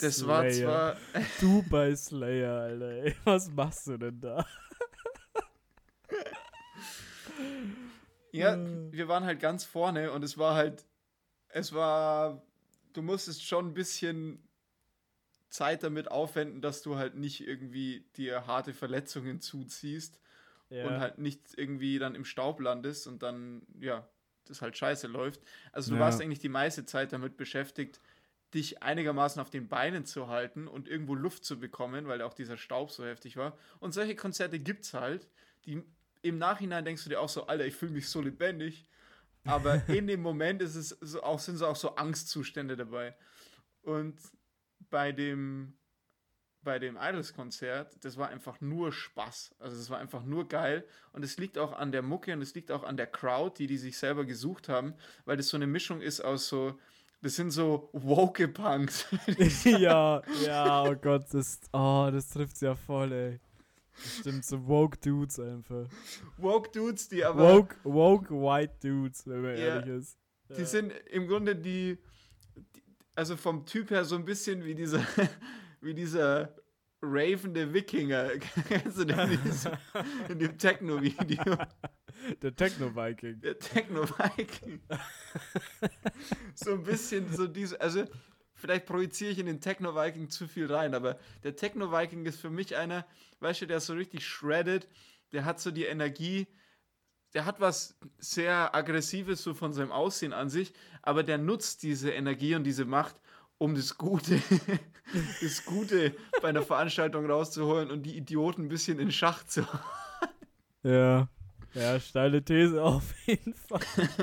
das Slayer. war zwar. Du bei Slayer, Alter. Ey. Was machst du denn da? Ja, wir waren halt ganz vorne und es war halt, es war, du musstest schon ein bisschen Zeit damit aufwenden, dass du halt nicht irgendwie dir harte Verletzungen zuziehst ja. und halt nicht irgendwie dann im Staub landest und dann, ja, das halt scheiße läuft. Also du ja. warst eigentlich die meiste Zeit damit beschäftigt, dich einigermaßen auf den Beinen zu halten und irgendwo Luft zu bekommen, weil auch dieser Staub so heftig war. Und solche Konzerte gibt's halt, die im Nachhinein denkst du dir auch so, Alter, ich fühle mich so lebendig. Aber in dem Moment ist es so, auch, sind so auch so Angstzustände dabei. Und bei dem, bei dem Idols-Konzert, das war einfach nur Spaß. Also es war einfach nur geil. Und es liegt auch an der Mucke und es liegt auch an der Crowd, die die sich selber gesucht haben, weil das so eine Mischung ist aus so, das sind so woke Punks. ja, ja, oh Gott, das, oh, das trifft ja voll, ey. Stimmt, so woke Dudes einfach. Woke Dudes, die aber. Woke, woke White Dudes, wenn man ja, ehrlich ist. Die ja. sind im Grunde die, die, also vom Typ her so ein bisschen wie dieser, wie dieser ravende Wikinger. Kennst du den in dem Techno-Video? Der Techno-Viking. Der Techno-Viking. so ein bisschen so diese, also vielleicht projiziere ich in den Techno-Viking zu viel rein, aber der Techno-Viking ist für mich einer, weißt du, der ist so richtig shredded, der hat so die Energie, der hat was sehr Aggressives so von seinem Aussehen an sich, aber der nutzt diese Energie und diese Macht, um das Gute, das Gute bei einer Veranstaltung rauszuholen und die Idioten ein bisschen in Schach zu halten. Ja. Ja, steile These auf jeden Fall.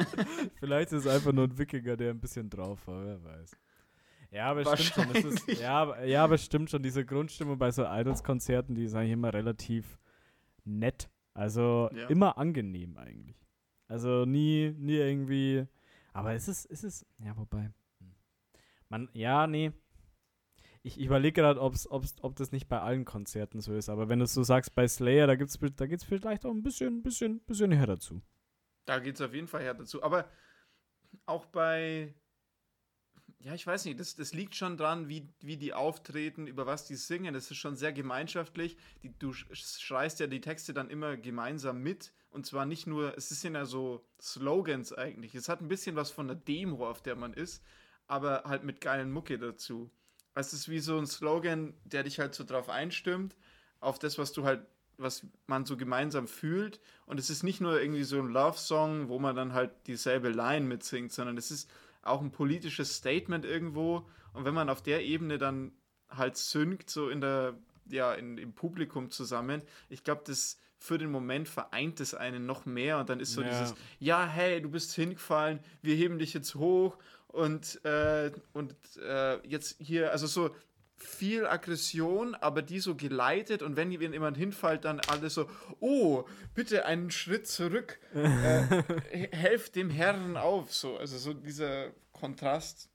Vielleicht ist es einfach nur ein Wikinger, der ein bisschen drauf war, wer weiß. Ja, aber stimmt schon. Ist, ja, ja, aber stimmt schon. Diese Grundstimmung bei so Idols-Konzerten, die ist eigentlich immer relativ nett. Also ja. immer angenehm eigentlich. Also nie, nie irgendwie. Aber es ist, es ist, ja, wobei. Hm. Man, ja, nee. Ich, ich überlege gerade, ob's, ob's, ob das nicht bei allen Konzerten so ist. Aber wenn du so sagst, bei Slayer, da gibt es da vielleicht auch ein bisschen, bisschen, bisschen her dazu. Da geht es auf jeden Fall her dazu. Aber auch bei ja, ich weiß nicht, das, das liegt schon dran, wie, wie die auftreten, über was die singen. Das ist schon sehr gemeinschaftlich. Die, du schreist ja die Texte dann immer gemeinsam mit. Und zwar nicht nur, es sind ja so Slogans eigentlich. Es hat ein bisschen was von der Demo, auf der man ist, aber halt mit geilen Mucke dazu. Es ist wie so ein Slogan, der dich halt so drauf einstimmt, auf das, was du halt, was man so gemeinsam fühlt. Und es ist nicht nur irgendwie so ein Love-Song, wo man dann halt dieselbe Line mitsingt, sondern es ist auch ein politisches Statement irgendwo. Und wenn man auf der Ebene dann halt synkt, so in der, ja, in, im Publikum zusammen, ich glaube, das für den Moment vereint es einen noch mehr und dann ist so ja. dieses, ja, hey, du bist hingefallen, wir heben dich jetzt hoch und, äh, und äh, jetzt hier, also so viel Aggression, aber die so geleitet und wenn jemand hinfällt, dann alles so, oh, bitte einen Schritt zurück, äh, helft dem Herrn auf, so, also so dieser Kontrast.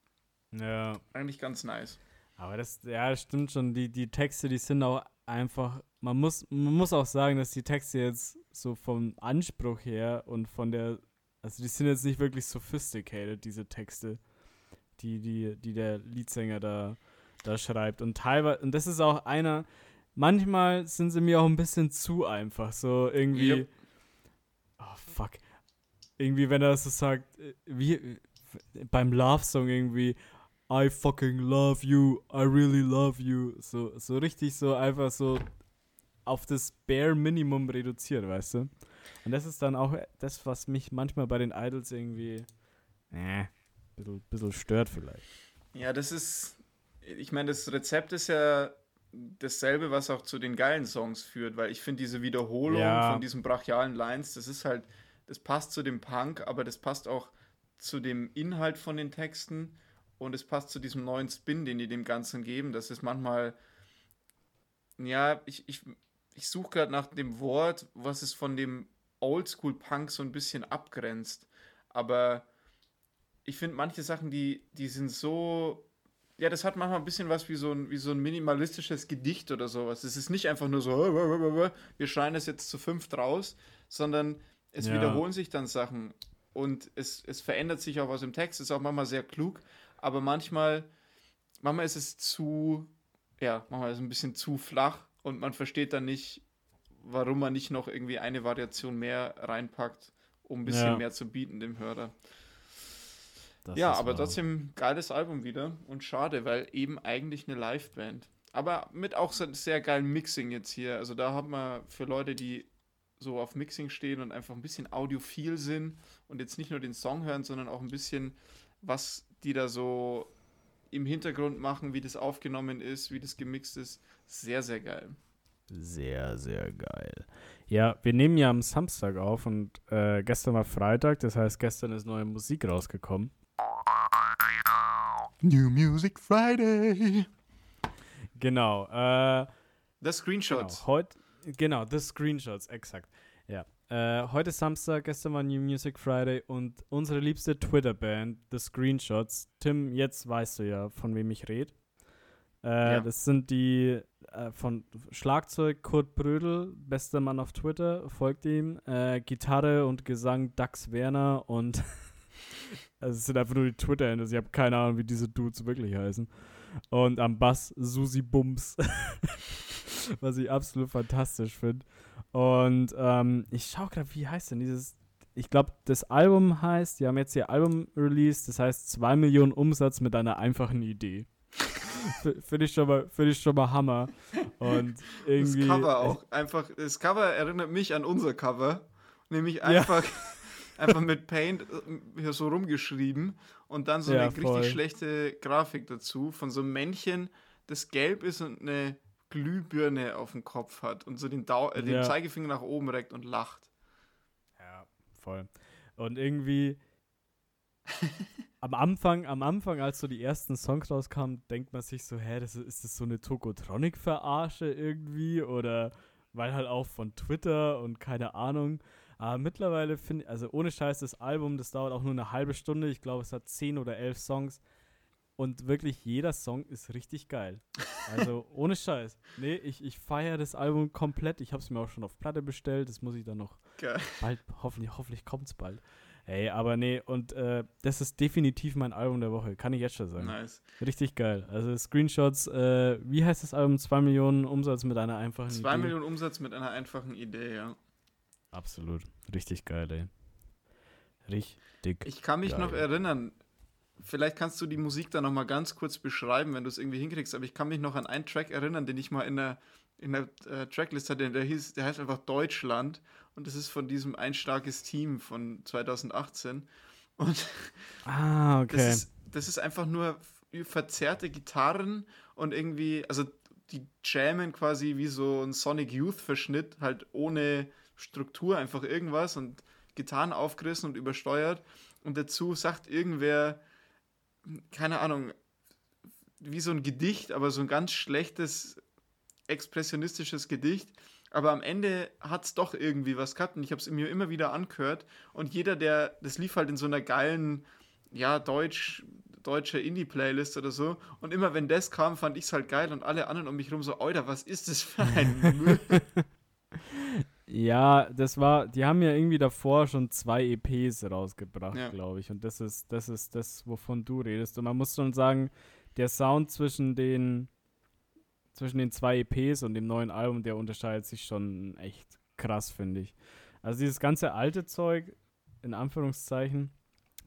Ja. Eigentlich ganz nice. Aber das, ja, das stimmt schon, die, die Texte, die sind auch einfach, man muss, man muss auch sagen, dass die Texte jetzt so vom Anspruch her und von der, also die sind jetzt nicht wirklich sophisticated, diese Texte, die, die, die der Leadsänger da da schreibt. Und teilweise, und das ist auch einer, manchmal sind sie mir auch ein bisschen zu einfach. So irgendwie. Yep. Oh, fuck. Irgendwie, wenn er so sagt, äh, wie beim Love-Song irgendwie, I fucking love you, I really love you. So, so richtig so einfach so auf das Bare Minimum reduziert, weißt du? Und das ist dann auch das, was mich manchmal bei den Idols irgendwie, äh, bisschen, bisschen stört vielleicht. Ja, das ist, ich meine, das Rezept ist ja dasselbe, was auch zu den geilen Songs führt, weil ich finde diese Wiederholung ja. von diesen brachialen Lines, das ist halt, das passt zu dem Punk, aber das passt auch zu dem Inhalt von den Texten und es passt zu diesem neuen Spin, den die dem Ganzen geben. Das ist manchmal, ja, ich, ich, ich suche gerade nach dem Wort, was es von dem Oldschool-Punk so ein bisschen abgrenzt. Aber ich finde manche Sachen, die, die sind so ja, das hat manchmal ein bisschen was wie so ein, wie so ein minimalistisches Gedicht oder sowas. Es ist nicht einfach nur so, wir schreien es jetzt zu fünft raus, sondern es ja. wiederholen sich dann Sachen und es, es verändert sich auch was im Text. Ist auch manchmal sehr klug, aber manchmal, manchmal ist es zu, ja, manchmal ist es ein bisschen zu flach und man versteht dann nicht, warum man nicht noch irgendwie eine Variation mehr reinpackt, um ein bisschen ja. mehr zu bieten dem Hörer. Das ja, aber wahr. trotzdem geiles Album wieder und schade, weil eben eigentlich eine Liveband. Aber mit auch sehr geilen Mixing jetzt hier. Also da hat man für Leute, die so auf Mixing stehen und einfach ein bisschen audiophil sind und jetzt nicht nur den Song hören, sondern auch ein bisschen, was die da so im Hintergrund machen, wie das aufgenommen ist, wie das gemixt ist. Sehr, sehr geil. Sehr, sehr geil. Ja, wir nehmen ja am Samstag auf und äh, gestern war Freitag, das heißt, gestern ist neue Musik rausgekommen. New Music Friday. Genau. Äh, The Screenshots. Genau, heut, genau, The Screenshots, exakt. Ja. Äh, heute ist Samstag, gestern war New Music Friday und unsere liebste Twitter-Band, The Screenshots. Tim, jetzt weißt du ja, von wem ich rede. Äh, ja. Das sind die äh, von Schlagzeug Kurt Brödel, bester Mann auf Twitter, folgt ihm. Äh, Gitarre und Gesang Dax Werner und also es sind einfach nur die Twitter-Handles. Ich habe keine Ahnung, wie diese Dudes wirklich heißen. Und am Bass Susi Bums. Was ich absolut fantastisch finde. Und ähm, ich schaue gerade, wie heißt denn dieses. Ich glaube, das Album heißt, die haben jetzt ihr Album released, das heißt 2 Millionen Umsatz mit einer einfachen Idee. Finde ich, schon mal, find ich schon mal Hammer. Und irgendwie. Das Cover auch. Einfach, das Cover erinnert mich an unser Cover. Nämlich einfach. Ja einfach mit Paint äh, hier so rumgeschrieben und dann so ja, eine voll. richtig schlechte Grafik dazu von so einem Männchen, das gelb ist und eine Glühbirne auf dem Kopf hat und so den, Dau äh, den ja. Zeigefinger nach oben reckt und lacht. Ja, voll. Und irgendwie am Anfang, am Anfang, als so die ersten Songs rauskamen, denkt man sich so, hä, das ist, ist das so eine Tokotronic-Verarsche irgendwie? Oder weil halt auch von Twitter und keine Ahnung. Aber mittlerweile finde ich, also ohne Scheiß, das Album, das dauert auch nur eine halbe Stunde. Ich glaube, es hat zehn oder elf Songs. Und wirklich jeder Song ist richtig geil. Also ohne Scheiß. Nee, ich, ich feiere das Album komplett. Ich habe es mir auch schon auf Platte bestellt. Das muss ich dann noch geil. bald, hoffentlich, hoffentlich kommt es bald. Ey, aber nee, und äh, das ist definitiv mein Album der Woche, kann ich jetzt schon sagen. Nice. Richtig geil. Also Screenshots, äh, wie heißt das Album? 2 Millionen Umsatz mit einer einfachen Idee. 2 Millionen Umsatz mit einer einfachen Idee, ja. Absolut. Richtig geil, ey. Richtig. Ich kann mich geil. noch erinnern, vielleicht kannst du die Musik da nochmal ganz kurz beschreiben, wenn du es irgendwie hinkriegst, aber ich kann mich noch an einen Track erinnern, den ich mal in der, in der äh, Tracklist hatte, der hieß, der heißt einfach Deutschland und das ist von diesem Ein starkes Team von 2018. Und ah, okay. Das ist, das ist einfach nur verzerrte Gitarren und irgendwie, also die jammen quasi wie so ein Sonic Youth Verschnitt, halt ohne Struktur, einfach irgendwas und Gitarren aufgerissen und übersteuert. Und dazu sagt irgendwer, keine Ahnung, wie so ein Gedicht, aber so ein ganz schlechtes, expressionistisches Gedicht. Aber am Ende hat es doch irgendwie was gehabt und ich habe es mir immer wieder angehört. Und jeder, der, das lief halt in so einer geilen, ja, Deutsch, deutsche Indie-Playlist oder so. Und immer wenn das kam, fand ich es halt geil und alle anderen um mich herum so, Alter, was ist das für ein Müll? Ja, das war, die haben ja irgendwie davor schon zwei EPs rausgebracht, ja. glaube ich. Und das ist, das ist das, wovon du redest. Und man muss schon sagen, der Sound zwischen den, zwischen den zwei EPs und dem neuen Album, der unterscheidet sich schon echt krass, finde ich. Also dieses ganze alte Zeug, in Anführungszeichen,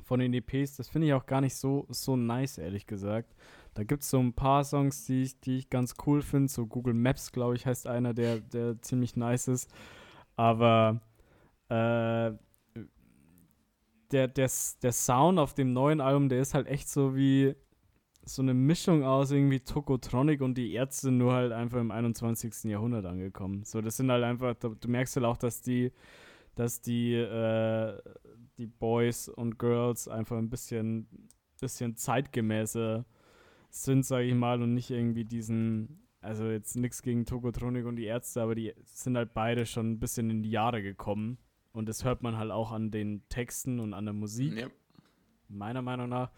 von den EPs, das finde ich auch gar nicht so, so nice, ehrlich gesagt. Da gibt es so ein paar Songs, die ich, die ich ganz cool finde. So Google Maps, glaube ich, heißt einer, der, der ziemlich nice ist. Aber äh, der, der, der Sound auf dem neuen Album, der ist halt echt so wie so eine Mischung aus irgendwie Tokotronic und die Ärzte nur halt einfach im 21. Jahrhundert angekommen. So, das sind halt einfach, du merkst halt auch, dass die, dass die, äh, die Boys und Girls einfach ein bisschen, bisschen zeitgemäßer sind, sage ich mal, und nicht irgendwie diesen also jetzt nichts gegen Tokotronik und die Ärzte, aber die sind halt beide schon ein bisschen in die Jahre gekommen. Und das hört man halt auch an den Texten und an der Musik. Ja. Meiner Meinung nach.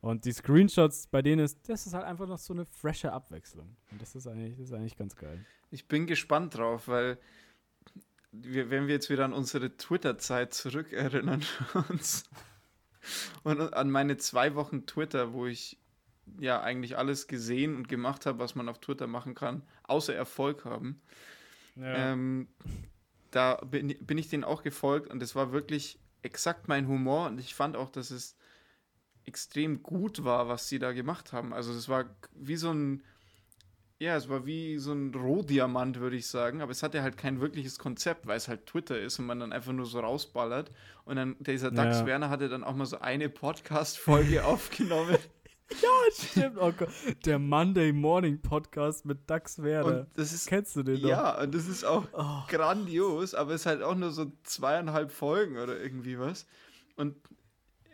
Und die Screenshots bei denen ist, das ist halt einfach noch so eine frische Abwechslung. Und das ist eigentlich, das ist eigentlich ganz geil. Ich bin gespannt drauf, weil wir, wenn wir jetzt wieder an unsere Twitter-Zeit zurückerinnern uns und an meine zwei Wochen Twitter, wo ich ja eigentlich alles gesehen und gemacht habe, was man auf Twitter machen kann, außer Erfolg haben. Ja. Ähm, da bin, bin ich denen auch gefolgt und es war wirklich exakt mein Humor und ich fand auch, dass es extrem gut war, was sie da gemacht haben. Also es war wie so ein, ja, es war wie so ein Rohdiamant, würde ich sagen, aber es hatte halt kein wirkliches Konzept, weil es halt Twitter ist und man dann einfach nur so rausballert. Und dann dieser Dax ja. Werner hatte dann auch mal so eine Podcast-Folge aufgenommen. Ja, stimmt. Oh Gott. Der Monday Morning Podcast mit Dax das ist, Kennst du den noch? Ja, und das ist auch oh. grandios, aber es ist halt auch nur so zweieinhalb Folgen oder irgendwie was. Und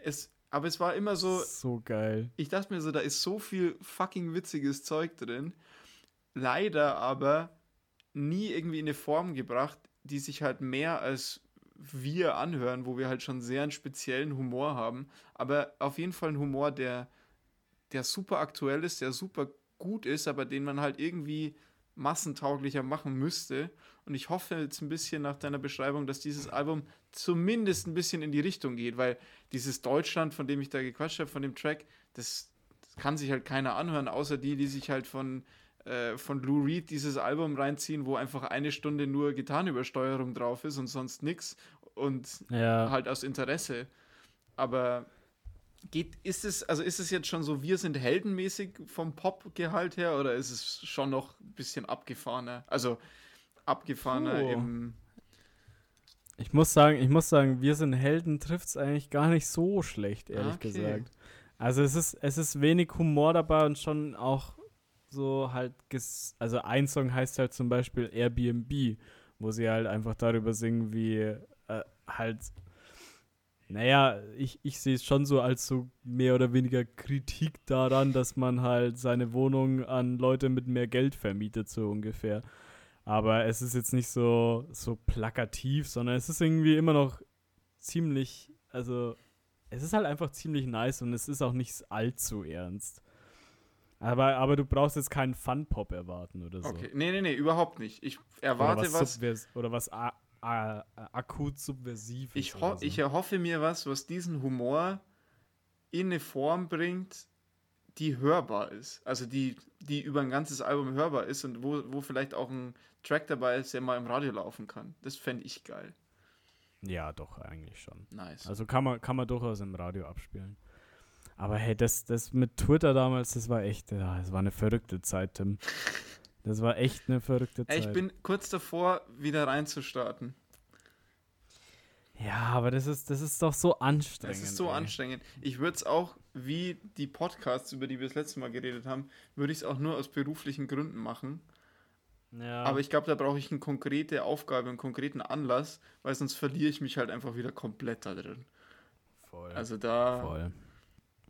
es, aber es war immer so. So geil. Ich dachte mir so, da ist so viel fucking witziges Zeug drin. Leider aber nie irgendwie in eine Form gebracht, die sich halt mehr als wir anhören, wo wir halt schon sehr einen speziellen Humor haben. Aber auf jeden Fall ein Humor, der der super aktuell ist, der super gut ist, aber den man halt irgendwie massentauglicher machen müsste. Und ich hoffe jetzt ein bisschen nach deiner Beschreibung, dass dieses Album zumindest ein bisschen in die Richtung geht, weil dieses Deutschland, von dem ich da gequatscht habe, von dem Track, das, das kann sich halt keiner anhören, außer die, die sich halt von, äh, von Lou Reed dieses Album reinziehen, wo einfach eine Stunde nur Gitarrenübersteuerung drauf ist und sonst nichts und ja. halt aus Interesse. Aber geht, ist es, also ist es jetzt schon so, wir sind heldenmäßig vom Pop-Gehalt her oder ist es schon noch ein bisschen abgefahrener? Also abgefahrener oh. im. Ich muss sagen, ich muss sagen, wir sind Helden trifft es eigentlich gar nicht so schlecht, ehrlich okay. gesagt. Also es ist, es ist wenig Humor dabei und schon auch so halt, also ein Song heißt halt zum Beispiel Airbnb, wo sie halt einfach darüber singen, wie äh, halt naja, ich, ich sehe es schon so als so mehr oder weniger Kritik daran, dass man halt seine Wohnung an Leute mit mehr Geld vermietet, so ungefähr. Aber es ist jetzt nicht so, so plakativ, sondern es ist irgendwie immer noch ziemlich, also es ist halt einfach ziemlich nice und es ist auch nicht allzu ernst. Aber, aber du brauchst jetzt keinen Fun-Pop erwarten oder so. Okay, nee, nee, nee, überhaupt nicht. Ich erwarte oder was. was oder was äh, akut subversiv ich, ho so. ich erhoffe mir was, was diesen Humor in eine Form bringt, die hörbar ist. Also die, die über ein ganzes Album hörbar ist und wo, wo vielleicht auch ein Track dabei ist, der mal im Radio laufen kann. Das fände ich geil. Ja, doch, eigentlich schon. Nice. Also kann man, kann man durchaus im Radio abspielen. Aber hey, das, das mit Twitter damals, das war echt, ja, das war eine verrückte Zeit, Tim. Das war echt eine verrückte Zeit. Ich bin kurz davor, wieder reinzustarten. Ja, aber das ist, das ist doch so anstrengend. Das ist so ey. anstrengend. Ich würde es auch, wie die Podcasts, über die wir das letzte Mal geredet haben, würde ich es auch nur aus beruflichen Gründen machen. Ja. Aber ich glaube, da brauche ich eine konkrete Aufgabe, einen konkreten Anlass, weil sonst verliere ich mich halt einfach wieder komplett da drin. Voll. Also da. Voll.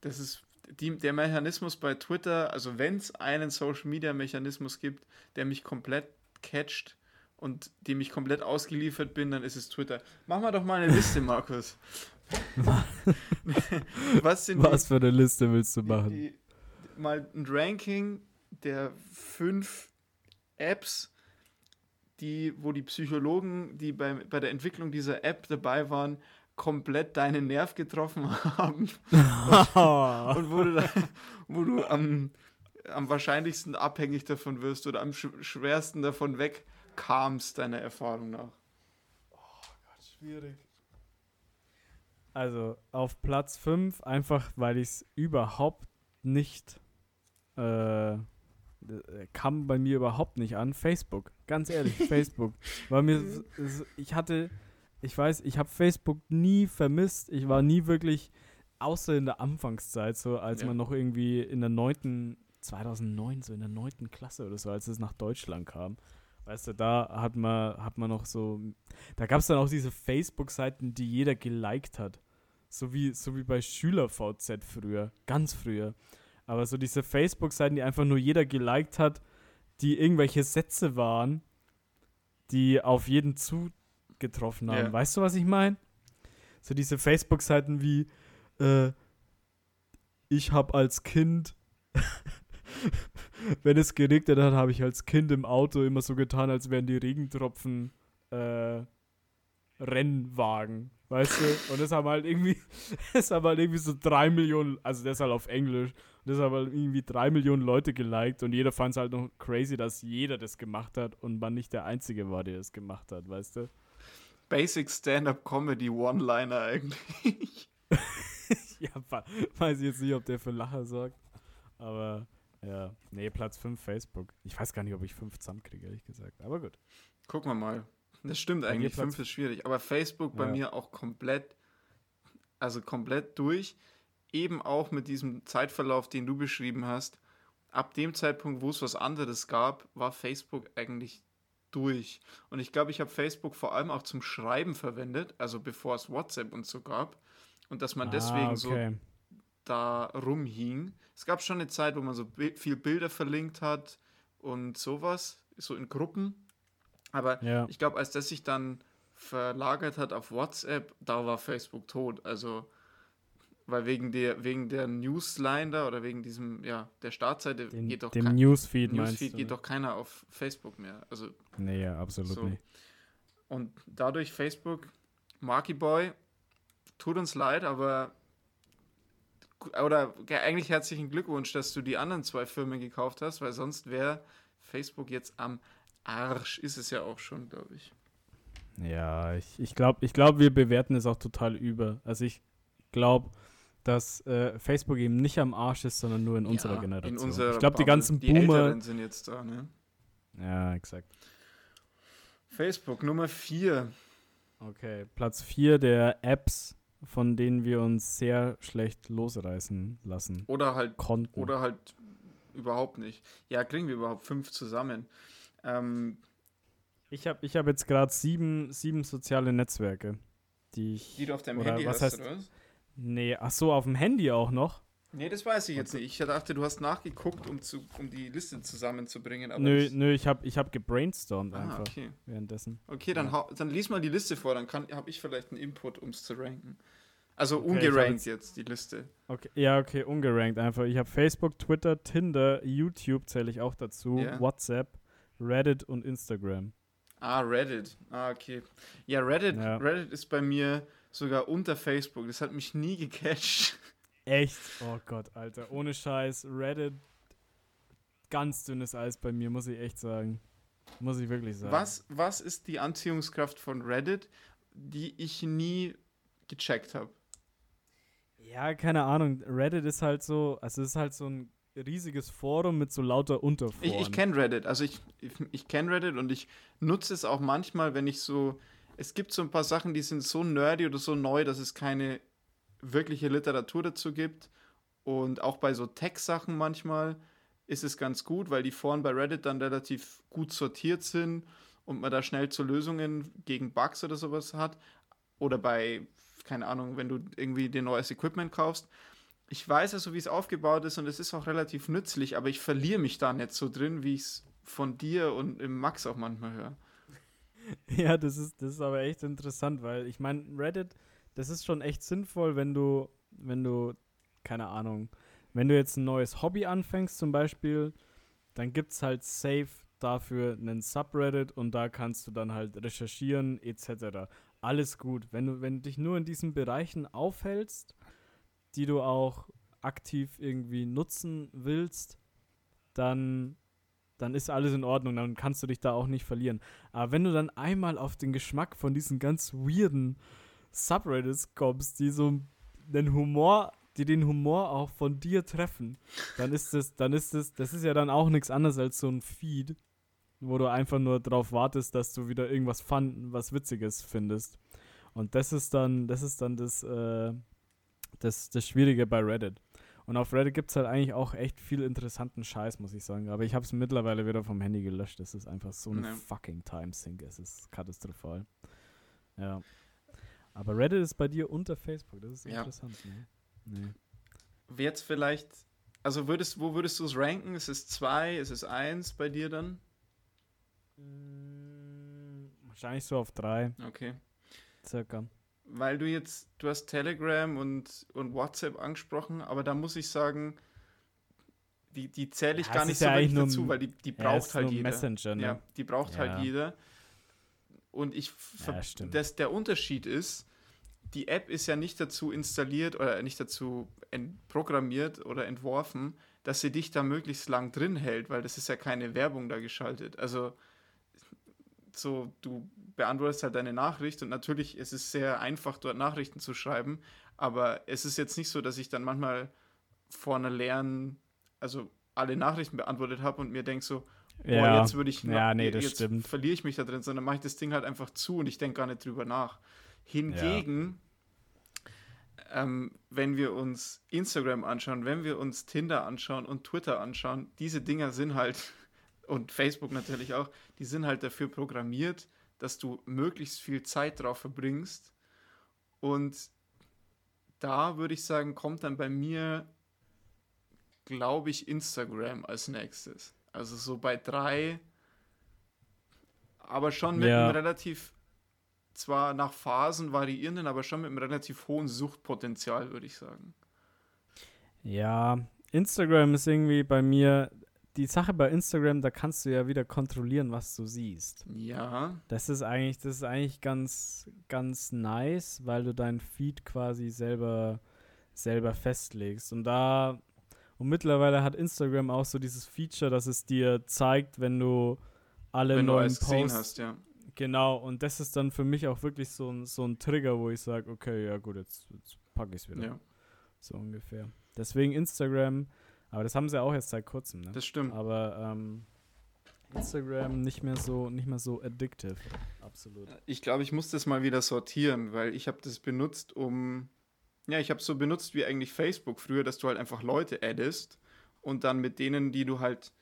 Das ist die, der Mechanismus bei Twitter, also wenn es einen Social Media Mechanismus gibt, der mich komplett catcht und dem ich komplett ausgeliefert bin, dann ist es Twitter. Mach mal doch mal eine Liste, Markus. Was, sind Was die, für eine Liste willst du machen? Die, die, mal ein Ranking der fünf Apps, die, wo die Psychologen, die bei, bei der Entwicklung dieser App dabei waren, komplett deinen Nerv getroffen haben. und, und wo du, da, wo du am, am wahrscheinlichsten abhängig davon wirst oder am schwersten davon wegkamst, deiner Erfahrung nach. Oh Gott, schwierig. Also auf Platz 5, einfach weil ich es überhaupt nicht äh, kam bei mir überhaupt nicht an. Facebook, ganz ehrlich, Facebook. Weil mir, ich hatte ich weiß, ich habe Facebook nie vermisst. Ich war nie wirklich, außer in der Anfangszeit, so als ja. man noch irgendwie in der neunten, 2009, so in der neunten Klasse oder so, als es nach Deutschland kam. Weißt du, da hat man, hat man noch so, da gab es dann auch diese Facebook-Seiten, die jeder geliked hat. So wie, so wie bei SchülerVZ früher, ganz früher. Aber so diese Facebook-Seiten, die einfach nur jeder geliked hat, die irgendwelche Sätze waren, die auf jeden zu getroffen haben. Yeah. Weißt du, was ich meine? So diese Facebook-Seiten wie äh, ich habe als Kind, wenn es geregnet hat, habe ich als Kind im Auto immer so getan, als wären die Regentropfen äh, Rennwagen, weißt du? Und das haben halt irgendwie, das haben halt irgendwie so drei Millionen, also das halt auf Englisch, das haben halt irgendwie drei Millionen Leute geliked und jeder fand es halt noch crazy, dass jeder das gemacht hat und man nicht der Einzige war, der das gemacht hat, weißt du? Basic Stand-up Comedy One-Liner eigentlich. ja, weiß ich jetzt nicht, ob der für Lacher sorgt. Aber ja, nee, Platz 5 Facebook. Ich weiß gar nicht, ob ich 5 zusammenkriege, ehrlich gesagt. Aber gut. Gucken wir mal. Das stimmt eigentlich, 5 ist schwierig. Aber Facebook bei ja. mir auch komplett, also komplett durch. Eben auch mit diesem Zeitverlauf, den du beschrieben hast. Ab dem Zeitpunkt, wo es was anderes gab, war Facebook eigentlich durch. Und ich glaube, ich habe Facebook vor allem auch zum Schreiben verwendet, also bevor es WhatsApp und so gab. Und dass man ah, deswegen okay. so da rumhing. Es gab schon eine Zeit, wo man so viel Bilder verlinkt hat und sowas, so in Gruppen. Aber ja. ich glaube, als das sich dann verlagert hat auf WhatsApp, da war Facebook tot. Also, weil wegen der, wegen der Newsline da oder wegen diesem, ja, der Startseite Den, geht doch dem kein, Newsfeed, Newsfeed geht doch keiner auf Facebook mehr. Also, nee, ja, absolut so. nicht. Und dadurch Facebook, Marky Boy, tut uns leid, aber oder eigentlich herzlichen Glückwunsch, dass du die anderen zwei Firmen gekauft hast, weil sonst wäre Facebook jetzt am Arsch. Ist es ja auch schon, glaube ich. Ja, ich, ich glaube, ich glaub, wir bewerten es auch total über. Also ich glaube, dass äh, Facebook eben nicht am Arsch ist, sondern nur in ja, unserer Generation. In unserer ich glaube, die ganzen die Boomer. sind jetzt da, ne? Ja, exakt. Facebook Nummer 4. Okay, Platz 4 der Apps von denen wir uns sehr schlecht losreißen lassen. Oder halt konnten. Oder halt überhaupt nicht. Ja, kriegen wir überhaupt fünf zusammen. Ähm, ich habe ich hab jetzt gerade sieben, sieben soziale Netzwerke, die ich. Die du auf deinem Handy was hast, heißt, oder was? Nee, ach so, auf dem Handy auch noch. Nee, das weiß ich jetzt nicht. Ich dachte, du hast nachgeguckt, um, zu, um die Liste zusammenzubringen. nö, nö, ich habe ich hab gebrainstormt ah, einfach okay. währenddessen. Okay, dann, ja. dann lies mal die Liste vor, dann habe ich vielleicht einen Input, um es zu ranken. Also okay, ungerankt jetzt, die Liste. Okay, ja, okay, ungerankt einfach. Ich habe Facebook, Twitter, Tinder, YouTube zähle ich auch dazu, yeah. WhatsApp, Reddit und Instagram. Ah, Reddit. Ah, okay. Ja, Reddit, ja. Reddit ist bei mir sogar unter Facebook. Das hat mich nie gecatcht. Echt? Oh Gott, Alter. Ohne Scheiß. Reddit, ganz dünnes Eis bei mir, muss ich echt sagen. Muss ich wirklich sagen. Was, was ist die Anziehungskraft von Reddit, die ich nie gecheckt habe? Ja, keine Ahnung. Reddit ist halt so, also es ist halt so ein riesiges Forum mit so lauter Unterforen. Ich, ich kenne Reddit, also ich, ich, ich kenne Reddit und ich nutze es auch manchmal, wenn ich so, es gibt so ein paar Sachen, die sind so nerdy oder so neu, dass es keine wirkliche Literatur dazu gibt. Und auch bei so Tech-Sachen manchmal ist es ganz gut, weil die Foren bei Reddit dann relativ gut sortiert sind und man da schnell zu Lösungen gegen Bugs oder sowas hat. Oder bei, keine Ahnung, wenn du irgendwie dir neues Equipment kaufst. Ich weiß also, wie es aufgebaut ist und es ist auch relativ nützlich, aber ich verliere mich da nicht so drin, wie ich es von dir und im Max auch manchmal höre. Ja, das ist, das ist aber echt interessant, weil ich meine, Reddit das ist schon echt sinnvoll, wenn du, wenn du, keine Ahnung, wenn du jetzt ein neues Hobby anfängst zum Beispiel, dann gibt es halt safe dafür einen Subreddit und da kannst du dann halt recherchieren etc. Alles gut. Wenn du, wenn du dich nur in diesen Bereichen aufhältst, die du auch aktiv irgendwie nutzen willst, dann, dann ist alles in Ordnung, dann kannst du dich da auch nicht verlieren. Aber wenn du dann einmal auf den Geschmack von diesen ganz weirden Subreddits kommst, die so den Humor, die den Humor auch von dir treffen, dann ist das, dann ist das, das ist ja dann auch nichts anderes als so ein Feed, wo du einfach nur drauf wartest, dass du wieder irgendwas fun, was Witziges findest. Und das ist dann, das ist dann das, äh, das, das Schwierige bei Reddit. Und auf Reddit gibt es halt eigentlich auch echt viel interessanten Scheiß, muss ich sagen. Aber ich habe es mittlerweile wieder vom Handy gelöscht. Das ist einfach so ein ja. fucking Timesink. Es ist katastrophal. Ja. Aber Reddit ist bei dir unter Facebook, das ist ja. interessant. Ne? Nee. Jetzt vielleicht, also würdest, wo würdest du es ranken? Ist es zwei, ist es eins bei dir dann? Wahrscheinlich so auf drei. Okay. Circa. Weil du jetzt, du hast Telegram und, und WhatsApp angesprochen, aber da muss ich sagen, die, die zähle ich ja, gar nicht so ja wirklich dazu, weil die, die braucht halt jeder. Messenger, ne? Ja, die braucht halt ja. jeder. Und ich ja, das, der Unterschied ist, die App ist ja nicht dazu installiert oder nicht dazu programmiert oder entworfen, dass sie dich da möglichst lang drin hält, weil das ist ja keine Werbung da geschaltet. Also so, du beantwortest halt deine Nachricht und natürlich ist es sehr einfach, dort Nachrichten zu schreiben, aber es ist jetzt nicht so, dass ich dann manchmal vor einer leeren, also alle Nachrichten beantwortet habe und mir denke so, ja. boah, jetzt würde ich, ja, nee, jetzt stimmt. verliere ich mich da drin, sondern mache ich das Ding halt einfach zu und ich denke gar nicht drüber nach. Hingegen, ja. ähm, wenn wir uns Instagram anschauen, wenn wir uns Tinder anschauen und Twitter anschauen, diese Dinger sind halt, und Facebook natürlich auch, die sind halt dafür programmiert, dass du möglichst viel Zeit drauf verbringst. Und da würde ich sagen, kommt dann bei mir, glaube ich, Instagram als nächstes. Also so bei drei, aber schon mit ja. einem relativ, zwar nach Phasen variierenden, aber schon mit einem relativ hohen Suchtpotenzial, würde ich sagen. Ja, Instagram ist irgendwie bei mir, die Sache bei Instagram, da kannst du ja wieder kontrollieren, was du siehst. Ja. Das ist eigentlich, das ist eigentlich ganz, ganz nice, weil du deinen Feed quasi selber, selber festlegst. Und da, und mittlerweile hat Instagram auch so dieses Feature, dass es dir zeigt, wenn du alle wenn neuen du Posts hast, ja. Genau, und das ist dann für mich auch wirklich so ein, so ein Trigger, wo ich sage, okay, ja gut, jetzt, jetzt packe ich es wieder. Ja. So ungefähr. Deswegen Instagram, aber das haben sie auch erst seit kurzem, ne? Das stimmt. Aber ähm, Instagram nicht mehr so nicht mehr so addictive. Absolut. Ich glaube, ich muss das mal wieder sortieren, weil ich habe das benutzt, um ja, ich habe es so benutzt wie eigentlich Facebook früher, dass du halt einfach Leute addest und dann mit denen, die du halt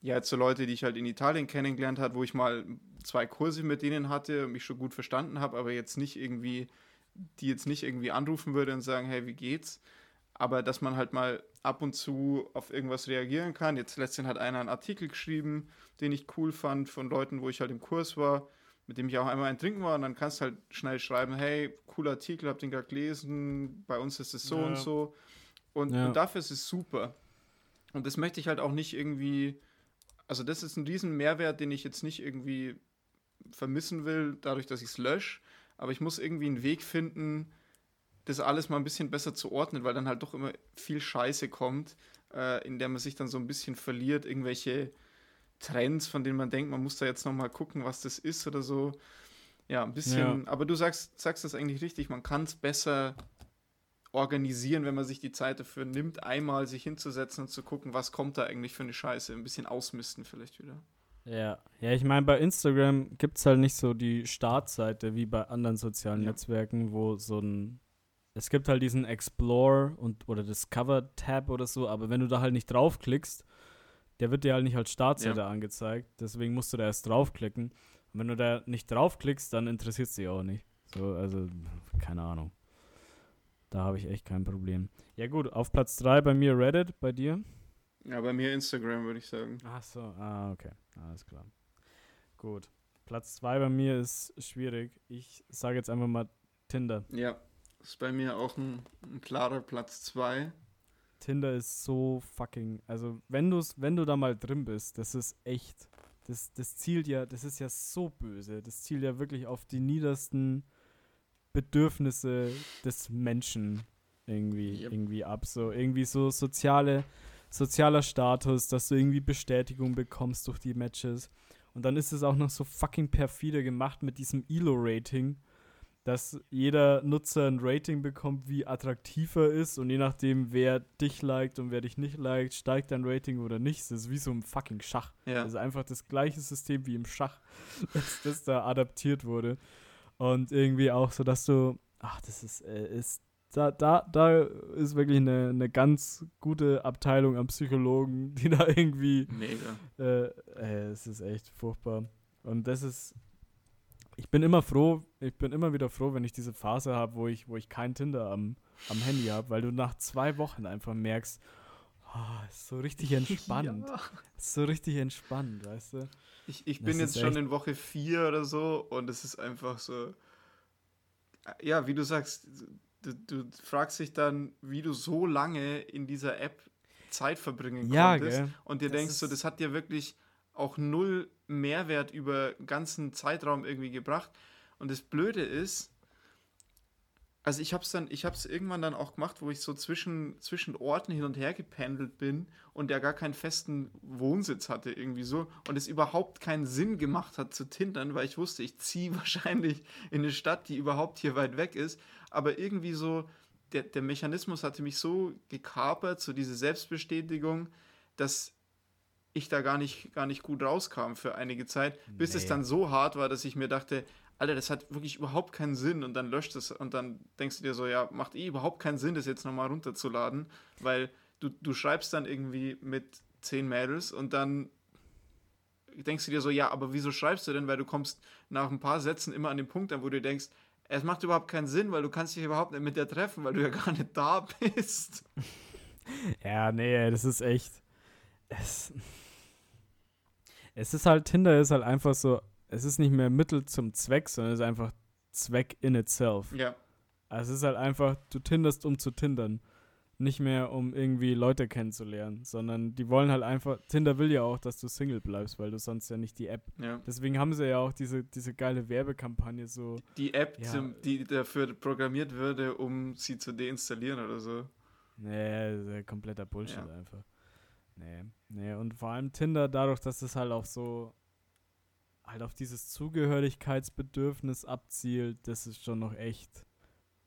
ja, jetzt so Leute, die ich halt in Italien kennengelernt habe, wo ich mal zwei Kurse mit denen hatte und mich schon gut verstanden habe, aber jetzt nicht irgendwie, die jetzt nicht irgendwie anrufen würde und sagen, hey, wie geht's? Aber dass man halt mal ab und zu auf irgendwas reagieren kann. Jetzt letztens hat einer einen Artikel geschrieben, den ich cool fand, von Leuten, wo ich halt im Kurs war, mit dem ich auch einmal ein Trinken war. Und dann kannst du halt schnell schreiben, hey, cooler Artikel, hab den gerade gelesen, bei uns ist es so ja. und so. Und, ja. und dafür ist es super. Und das möchte ich halt auch nicht irgendwie also das ist ein riesen Mehrwert, den ich jetzt nicht irgendwie vermissen will, dadurch, dass ich es lösche. Aber ich muss irgendwie einen Weg finden, das alles mal ein bisschen besser zu ordnen, weil dann halt doch immer viel Scheiße kommt, äh, in der man sich dann so ein bisschen verliert, irgendwelche Trends, von denen man denkt, man muss da jetzt nochmal gucken, was das ist oder so. Ja, ein bisschen, ja. aber du sagst, sagst das eigentlich richtig, man kann es besser organisieren, wenn man sich die Zeit dafür nimmt, einmal sich hinzusetzen und zu gucken, was kommt da eigentlich für eine Scheiße. Ein bisschen ausmisten vielleicht wieder. Ja, ja, ich meine, bei Instagram gibt es halt nicht so die Startseite wie bei anderen sozialen ja. Netzwerken, wo so ein. Es gibt halt diesen Explore und oder Discover-Tab oder so, aber wenn du da halt nicht draufklickst, der wird dir halt nicht als Startseite ja. angezeigt. Deswegen musst du da erst draufklicken. Und wenn du da nicht draufklickst, dann interessiert es dich auch nicht. So, also, keine Ahnung. Da habe ich echt kein Problem. Ja gut, auf Platz 3 bei mir Reddit, bei dir? Ja, bei mir Instagram, würde ich sagen. Ach so, ah, okay. Alles klar. Gut. Platz 2 bei mir ist schwierig. Ich sage jetzt einfach mal Tinder. Ja, ist bei mir auch ein, ein klarer Platz 2. Tinder ist so fucking, also wenn du wenn du da mal drin bist, das ist echt, das, das zielt ja, das ist ja so böse. Das zielt ja wirklich auf die niedersten Bedürfnisse des Menschen irgendwie, yep. irgendwie ab. So irgendwie so soziale, sozialer Status, dass du irgendwie Bestätigung bekommst durch die Matches. Und dann ist es auch noch so fucking perfide gemacht mit diesem Elo-Rating, dass jeder Nutzer ein Rating bekommt, wie attraktiv er ist. Und je nachdem, wer dich liked und wer dich nicht liked, steigt dein Rating oder nicht. Das ist wie so im fucking Schach. Ja. Also einfach das gleiche System wie im Schach, dass das da adaptiert wurde. Und irgendwie auch so, dass du, ach, das ist, äh, ist da, da, da ist wirklich eine, eine ganz gute Abteilung an Psychologen, die da irgendwie. Mega. Äh, äh, es ist echt furchtbar. Und das ist. Ich bin immer froh, ich bin immer wieder froh, wenn ich diese Phase habe, wo ich, wo ich kein Tinder am, am Handy habe, weil du nach zwei Wochen einfach merkst, oh, ist so richtig entspannt. ja. Ist so richtig entspannt, weißt du? Ich, ich bin jetzt schon in Woche 4 oder so und es ist einfach so. Ja, wie du sagst, du, du fragst dich dann, wie du so lange in dieser App Zeit verbringen ja, konntest. Gell? Und dir das denkst so, das hat dir wirklich auch null Mehrwert über ganzen Zeitraum irgendwie gebracht. Und das Blöde ist, also ich habe es dann, ich habe es irgendwann dann auch gemacht, wo ich so zwischen, zwischen Orten hin und her gependelt bin und der gar keinen festen Wohnsitz hatte irgendwie so und es überhaupt keinen Sinn gemacht hat zu tindern, weil ich wusste, ich ziehe wahrscheinlich in eine Stadt, die überhaupt hier weit weg ist, aber irgendwie so, der, der Mechanismus hatte mich so gekapert, so diese Selbstbestätigung, dass ich da gar nicht, gar nicht gut rauskam für einige Zeit, bis nee. es dann so hart war, dass ich mir dachte, Alter, das hat wirklich überhaupt keinen Sinn und dann löscht es und dann denkst du dir so, ja, macht eh überhaupt keinen Sinn, das jetzt nochmal runterzuladen, weil du, du schreibst dann irgendwie mit zehn Mädels und dann denkst du dir so, ja, aber wieso schreibst du denn? Weil du kommst nach ein paar Sätzen immer an den Punkt an, wo du denkst, es macht überhaupt keinen Sinn, weil du kannst dich überhaupt nicht mit der treffen, weil du ja gar nicht da bist. Ja, nee, das ist echt. Es, es ist halt, Tinder ist halt einfach so es ist nicht mehr Mittel zum Zweck, sondern es ist einfach Zweck in itself. Ja. Also es ist halt einfach, du tinderst, um zu tindern. Nicht mehr, um irgendwie Leute kennenzulernen, sondern die wollen halt einfach, Tinder will ja auch, dass du Single bleibst, weil du sonst ja nicht die App. Ja. Deswegen haben sie ja auch diese, diese geile Werbekampagne so. Die App, ja. zum, die dafür programmiert würde, um sie zu deinstallieren oder so. Nee, das ist ja kompletter Bullshit ja. einfach. Nee, nee, und vor allem Tinder, dadurch, dass es halt auch so halt auf dieses Zugehörigkeitsbedürfnis abzielt, das ist schon noch echt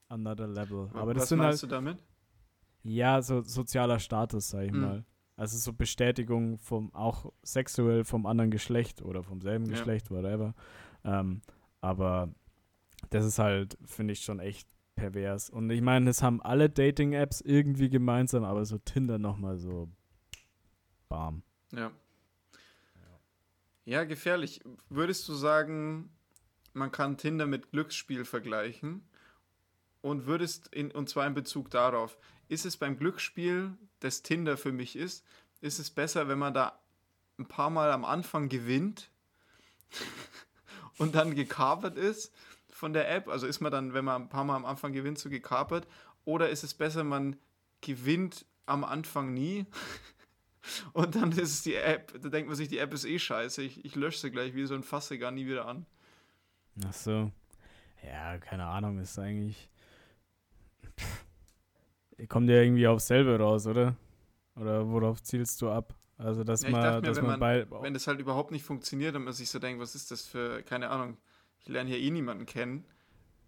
another level. Aber das Was sind meinst halt, du damit? Ja, so sozialer Status, sag ich hm. mal. Also so Bestätigung vom, auch sexuell vom anderen Geschlecht oder vom selben Geschlecht, ja. whatever. Ähm, aber das ist halt, finde ich, schon echt pervers. Und ich meine, das haben alle Dating-Apps irgendwie gemeinsam, aber so Tinder nochmal so bam. Ja. Ja, gefährlich. Würdest du sagen, man kann Tinder mit Glücksspiel vergleichen? Und würdest, in, und zwar in Bezug darauf, ist es beim Glücksspiel, das Tinder für mich ist, ist es besser, wenn man da ein paar Mal am Anfang gewinnt und dann gekapert ist von der App? Also ist man dann, wenn man ein paar Mal am Anfang gewinnt, so gekapert? Oder ist es besser, man gewinnt am Anfang nie und dann ist es die App, da denkt man sich, die App ist eh scheiße, ich, ich lösche sie gleich wie so ein fasse gar nie wieder an. Ach so. Ja, keine Ahnung, ist eigentlich. Pff. Kommt ja irgendwie aufs selbe raus, oder? Oder worauf zielst du ab? Also, dass ja, man, mir, dass man, man bei. Wenn das halt überhaupt nicht funktioniert und man sich so denkt, was ist das für, keine Ahnung, ich lerne hier eh niemanden kennen,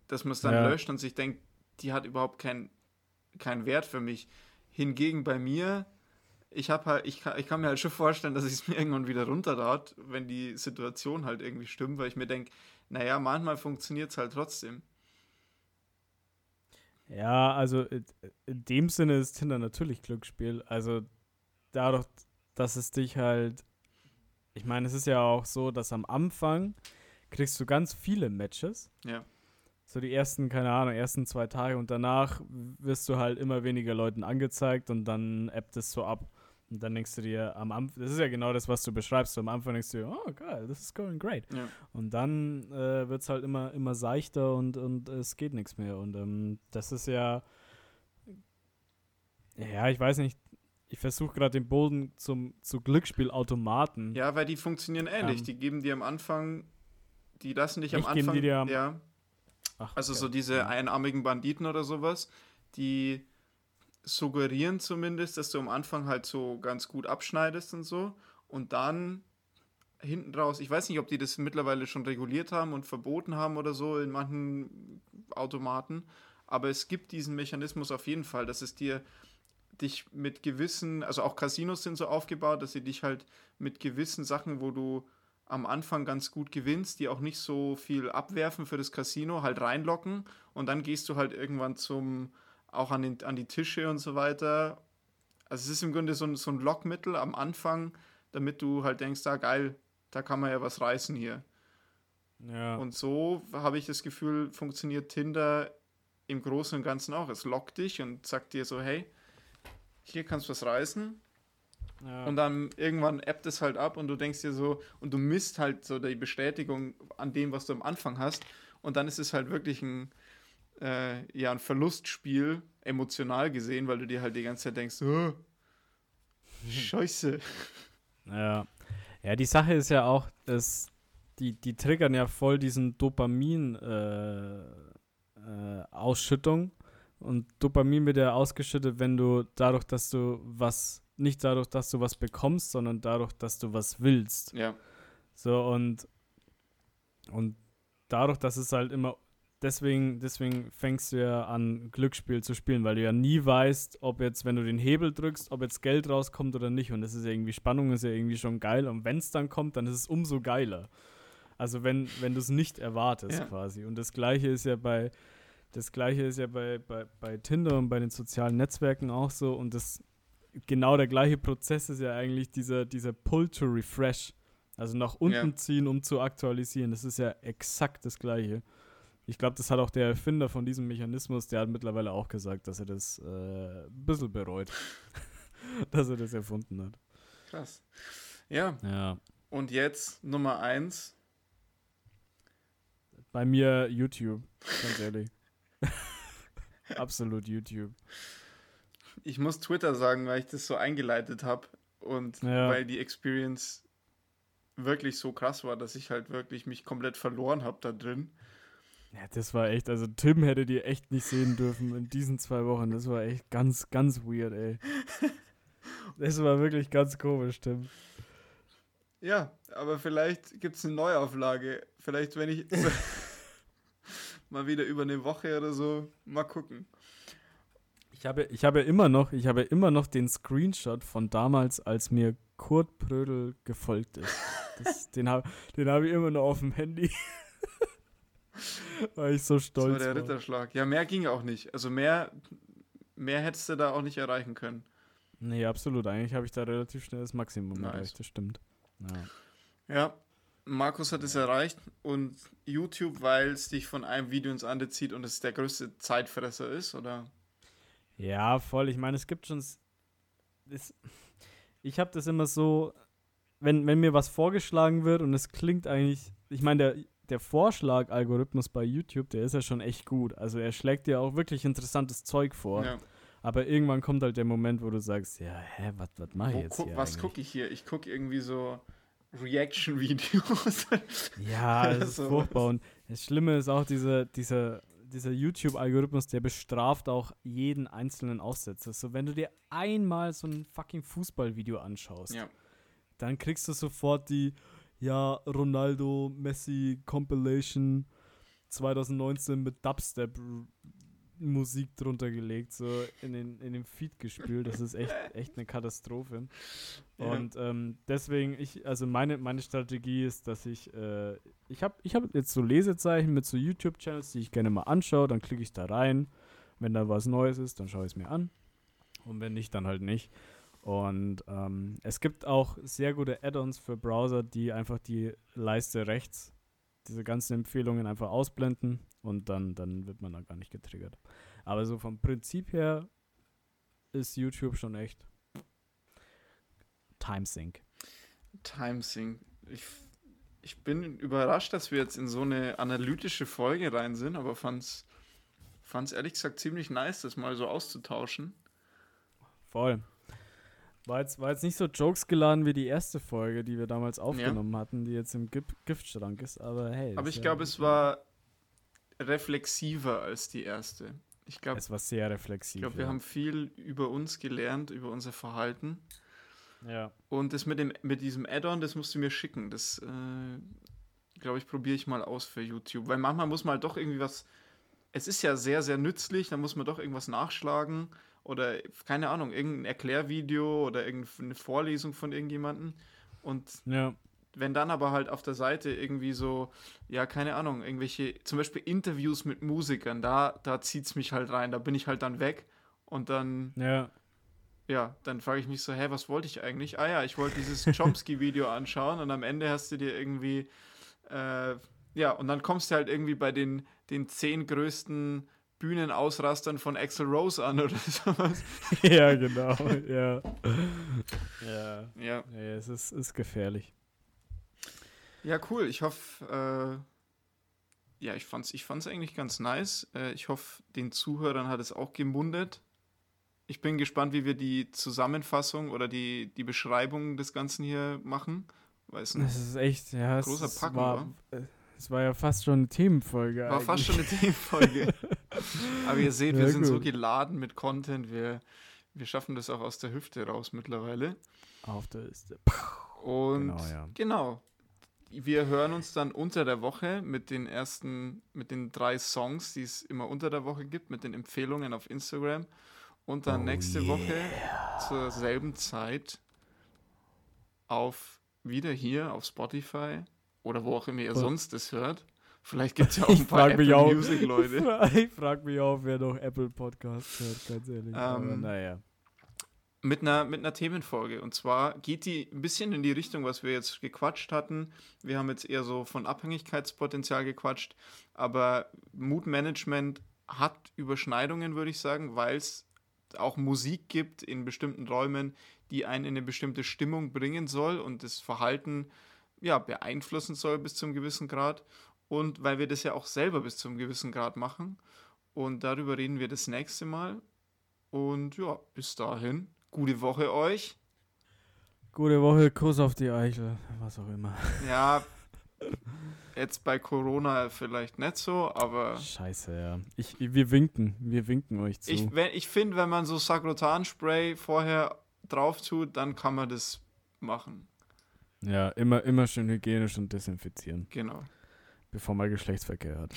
dass man es dann ja. löscht und sich denkt, die hat überhaupt keinen kein Wert für mich. Hingegen bei mir, ich habe halt, ich kann, ich kann mir halt schon vorstellen, dass ich es mir irgendwann wieder runterrad, wenn die Situation halt irgendwie stimmt, weil ich mir denke, naja, manchmal funktioniert es halt trotzdem. Ja, also in dem Sinne ist Tinder natürlich Glücksspiel. Also dadurch, dass es dich halt. Ich meine, es ist ja auch so, dass am Anfang kriegst du ganz viele Matches. Ja. So die ersten, keine Ahnung, ersten zwei Tage und danach wirst du halt immer weniger Leuten angezeigt und dann appt es so ab. Und dann denkst du dir am Anfang, das ist ja genau das, was du beschreibst. So am Anfang denkst du dir, oh geil, this is going great. Ja. Und dann äh, wird es halt immer, immer seichter und, und es geht nichts mehr. Und ähm, das ist ja, ja, ich weiß nicht, ich versuche gerade den Boden zum zu Glücksspielautomaten. Ja, weil die funktionieren ähnlich. Ähm, die geben dir am Anfang, die lassen dich am Anfang. Geben die dir am, ja. Ach, also okay. so diese einarmigen Banditen oder sowas, die suggerieren zumindest, dass du am Anfang halt so ganz gut abschneidest und so. Und dann hinten raus, ich weiß nicht, ob die das mittlerweile schon reguliert haben und verboten haben oder so in manchen Automaten, aber es gibt diesen Mechanismus auf jeden Fall, dass es dir dich mit gewissen, also auch Casinos sind so aufgebaut, dass sie dich halt mit gewissen Sachen, wo du am Anfang ganz gut gewinnst, die auch nicht so viel abwerfen für das Casino, halt reinlocken und dann gehst du halt irgendwann zum auch an, den, an die Tische und so weiter. Also es ist im Grunde so ein, so ein Lockmittel am Anfang, damit du halt denkst, ah geil, da kann man ja was reißen hier. Ja. Und so habe ich das Gefühl, funktioniert Tinder im Großen und Ganzen auch. Es lockt dich und sagt dir so, hey, hier kannst du was reißen. Ja. Und dann irgendwann appt es halt ab und du denkst dir so, und du misst halt so die Bestätigung an dem, was du am Anfang hast. Und dann ist es halt wirklich ein, äh, ja ein Verlustspiel, emotional gesehen, weil du dir halt die ganze Zeit denkst, oh, Scheiße. Ja. Ja, die Sache ist ja auch, dass die, die triggern ja voll diesen Dopamin, äh, äh. Und Dopamin wird ja ausgeschüttet, wenn du dadurch, dass du was, nicht dadurch, dass du was bekommst, sondern dadurch, dass du was willst. Ja. So und, und dadurch, dass es halt immer, deswegen, deswegen fängst du ja an, Glücksspiel zu spielen, weil du ja nie weißt, ob jetzt, wenn du den Hebel drückst, ob jetzt Geld rauskommt oder nicht. Und das ist ja irgendwie, Spannung ist ja irgendwie schon geil. Und wenn es dann kommt, dann ist es umso geiler. Also wenn, wenn du es nicht erwartest Ja. quasi. Und das gleiche ist ja bei, das gleiche ist ja bei, bei, bei Tinder und bei den sozialen Netzwerken auch so. Und das genau der gleiche Prozess ist ja eigentlich dieser, dieser Pull to Refresh. Also nach unten Ja. ziehen, um zu aktualisieren. Das ist ja exakt das gleiche. Ich glaube, das hat auch der Erfinder von diesem Mechanismus, der hat mittlerweile auch gesagt, dass er das äh, ein bisschen bereut. dass er das erfunden hat. Krass. Ja, Ja. und jetzt Nummer eins. Bei mir YouTube, ganz ehrlich. Absolut YouTube. Ich muss Twitter sagen, weil ich das so eingeleitet habe und Ja. weil die Experience wirklich so krass war, dass ich halt wirklich mich komplett verloren habe da drin. Ja, das war echt, also Tim hätte dir echt nicht sehen dürfen in diesen zwei Wochen. Das war echt ganz, ganz weird, ey. Das war wirklich ganz komisch, Tim. Ja, aber vielleicht gibt es eine Neuauflage. Vielleicht, wenn ich mal wieder über eine Woche oder so mal gucken. Ich habe, ich habe immer noch, ich habe immer noch den Screenshot von damals, als mir Kurt Prödel gefolgt ist. Das, den habe den hab ich immer noch auf dem Handy. Weil ich so Das war stolz der war. Ritterschlag. Ja, mehr ging auch nicht. Also mehr, mehr hättest du da auch nicht erreichen können. Nee, absolut. Eigentlich habe ich da relativ schnell das Maximum Nice. erreicht, das stimmt. Ja. Ja, Markus hat es erreicht und YouTube, weil es dich von einem Video ins andere zieht und es der größte Zeitfresser ist, oder? Ja, voll. Ich meine, es gibt schon. Es, ich habe das immer so, wenn, wenn mir was vorgeschlagen wird und es klingt eigentlich. Ich meine, der, der Vorschlag-Algorithmus bei YouTube, der ist ja schon echt gut. Also er schlägt dir auch wirklich interessantes Zeug vor. Ja. Aber irgendwann kommt halt der Moment, wo du sagst, ja, hä, was mache Wo ich jetzt hier was gucke ich hier? Ich gucke irgendwie so Reaction-Videos. Ja, es ist So furchtbar. Und das Schlimme ist auch, dieser, dieser, dieser YouTube-Algorithmus, der bestraft auch jeden einzelnen Aussetzer. So, wenn du dir einmal so ein fucking Fußballvideo anschaust, ja. dann kriegst du sofort die, ja, Ronaldo, Messi Compilation 2019 mit Dubstep Musik drunter gelegt, so in den, in den Feed gespielt. Das ist echt, echt eine Katastrophe. Ja. Und ähm, deswegen, ich, also meine, meine Strategie ist, dass ich, äh, ich habe ich hab jetzt so Lesezeichen mit so YouTube-Channels, die ich gerne mal anschaue, dann klicke ich da rein. Wenn da was Neues ist, dann schaue ich es mir an. Und wenn nicht, dann halt nicht. Und ähm, es gibt auch sehr gute Add-ons für Browser, die einfach die Leiste rechts, diese ganzen Empfehlungen einfach ausblenden und dann, dann wird man da gar nicht getriggert. Aber so vom Prinzip her ist YouTube schon echt Timesync. Timesync. Ich, ich bin überrascht, dass wir jetzt in so eine analytische Folge rein sind, aber fand's, fand's ehrlich gesagt ziemlich nice, das mal so auszutauschen. Voll. War jetzt, war jetzt nicht so Jokes geladen wie die erste Folge, die wir damals aufgenommen hatten, die jetzt im Gip Giftschrank ist, aber hey. Aber ich glaube, ja- es war reflexiver als die erste. Ich glaube, es war sehr ich reflexiv. glaub, wir ja. haben viel über uns gelernt, über unser Verhalten. ja. Und das mit, dem, mit diesem Add-on, das musst du mir schicken. Das, äh, glaube ich, probiere ich mal aus für YouTube. Weil manchmal muss man halt doch irgendwie was. Es ist ja sehr, sehr nützlich, da muss man doch irgendwas nachschlagen. Oder, keine Ahnung, irgendein Erklärvideo oder irgendeine Vorlesung von irgendjemandem. Und ja. wenn dann aber halt auf der Seite irgendwie so, ja, keine Ahnung, irgendwelche, zum Beispiel Interviews mit Musikern, da, da zieht es mich halt rein, da bin ich halt dann weg. Und dann Ja. ja, dann frage ich mich so, hä, was wollte ich eigentlich? Ah ja, ich wollte dieses Chomsky-Video anschauen und am Ende hast du dir irgendwie, äh, ja, und dann kommst du halt irgendwie bei den, den zehn größten Bühnenausrastern von Axel Rose an oder sowas. ja, genau. ja. ja. Ja, Ja, es ist, ist gefährlich. ja, cool. Ich hoffe, äh, ja, ich fand's, ich fand's eigentlich ganz nice. Äh, ich hoffe, den Zuhörern hat es auch gemundet. Ich bin gespannt, wie wir die Zusammenfassung oder die, die Beschreibung des Ganzen hier machen. Weil es ein Es ist echt, ja, Großer es Packen, war, äh, es war ja fast schon eine Themenfolge. War fast schon eigentlich. eine Themenfolge. Aber ihr seht, ja, wir sind gut. so geladen mit Content, wir, wir schaffen das auch aus der Hüfte raus mittlerweile. Auf der Hüfte. Und genau, ja. genau, wir hören uns dann unter der Woche mit den ersten, mit den drei Songs, die es immer unter der Woche gibt, mit den Empfehlungen auf Instagram. Und dann oh nächste yeah. Woche zur selben Zeit auf wieder hier auf Spotify oder wo auch immer ihr oh. sonst es hört. Vielleicht gibt es ja auch ein paar Apple auch, Music Leute. Ich frage mich auch, wer noch Apple Podcasts hört, ganz ehrlich. Ähm, naja mit einer, mit einer Themenfolge. Und zwar geht die ein bisschen in die Richtung, was wir jetzt gequatscht hatten. Wir haben jetzt eher so von Abhängigkeitspotenzial gequatscht, aber Moodmanagement hat Überschneidungen, würde ich sagen, weil es auch Musik gibt in bestimmten Räumen, die einen in eine bestimmte Stimmung bringen soll und das Verhalten ja, beeinflussen soll bis zum gewissen Grad. Und weil wir das ja auch selber bis zum gewissen Grad machen. Und darüber reden wir das nächste Mal. Und ja, bis dahin Gute Woche euch. Gute Woche, Kuss auf die Eichel, was auch immer. Ja, jetzt bei Corona vielleicht nicht so, aber. Scheiße, ja. Ich, wir winken, wir winken euch zu. Ich, ich finde, wenn man so Sagrotan-Spray vorher drauf tut, dann kann man das machen. Ja, immer, immer schön hygienisch und desinfizieren. Genau. Bevor man Geschlechtsverkehr hat.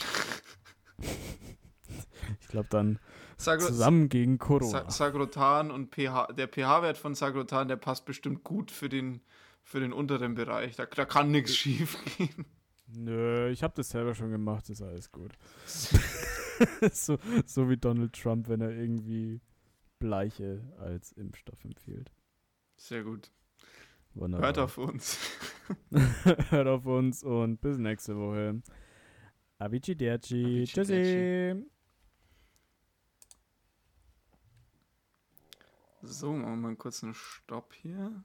ich glaube, dann Sagro Zusammen gegen Corona. Sagrotan und pH, der pH-Wert von Sagrotan, der passt bestimmt gut für den, für den unteren Bereich. Da, da kann nichts schief gehen. Nö, ich habe das selber schon gemacht, ist alles gut. so, so wie Donald Trump, wenn er irgendwie Bleiche als Impfstoff empfiehlt. Sehr gut. Wunderbar. Hört auf uns. Hört auf uns und bis nächste Woche. Avicii Derci. Tschüssi. So, machen wir mal kurz einen Stopp hier.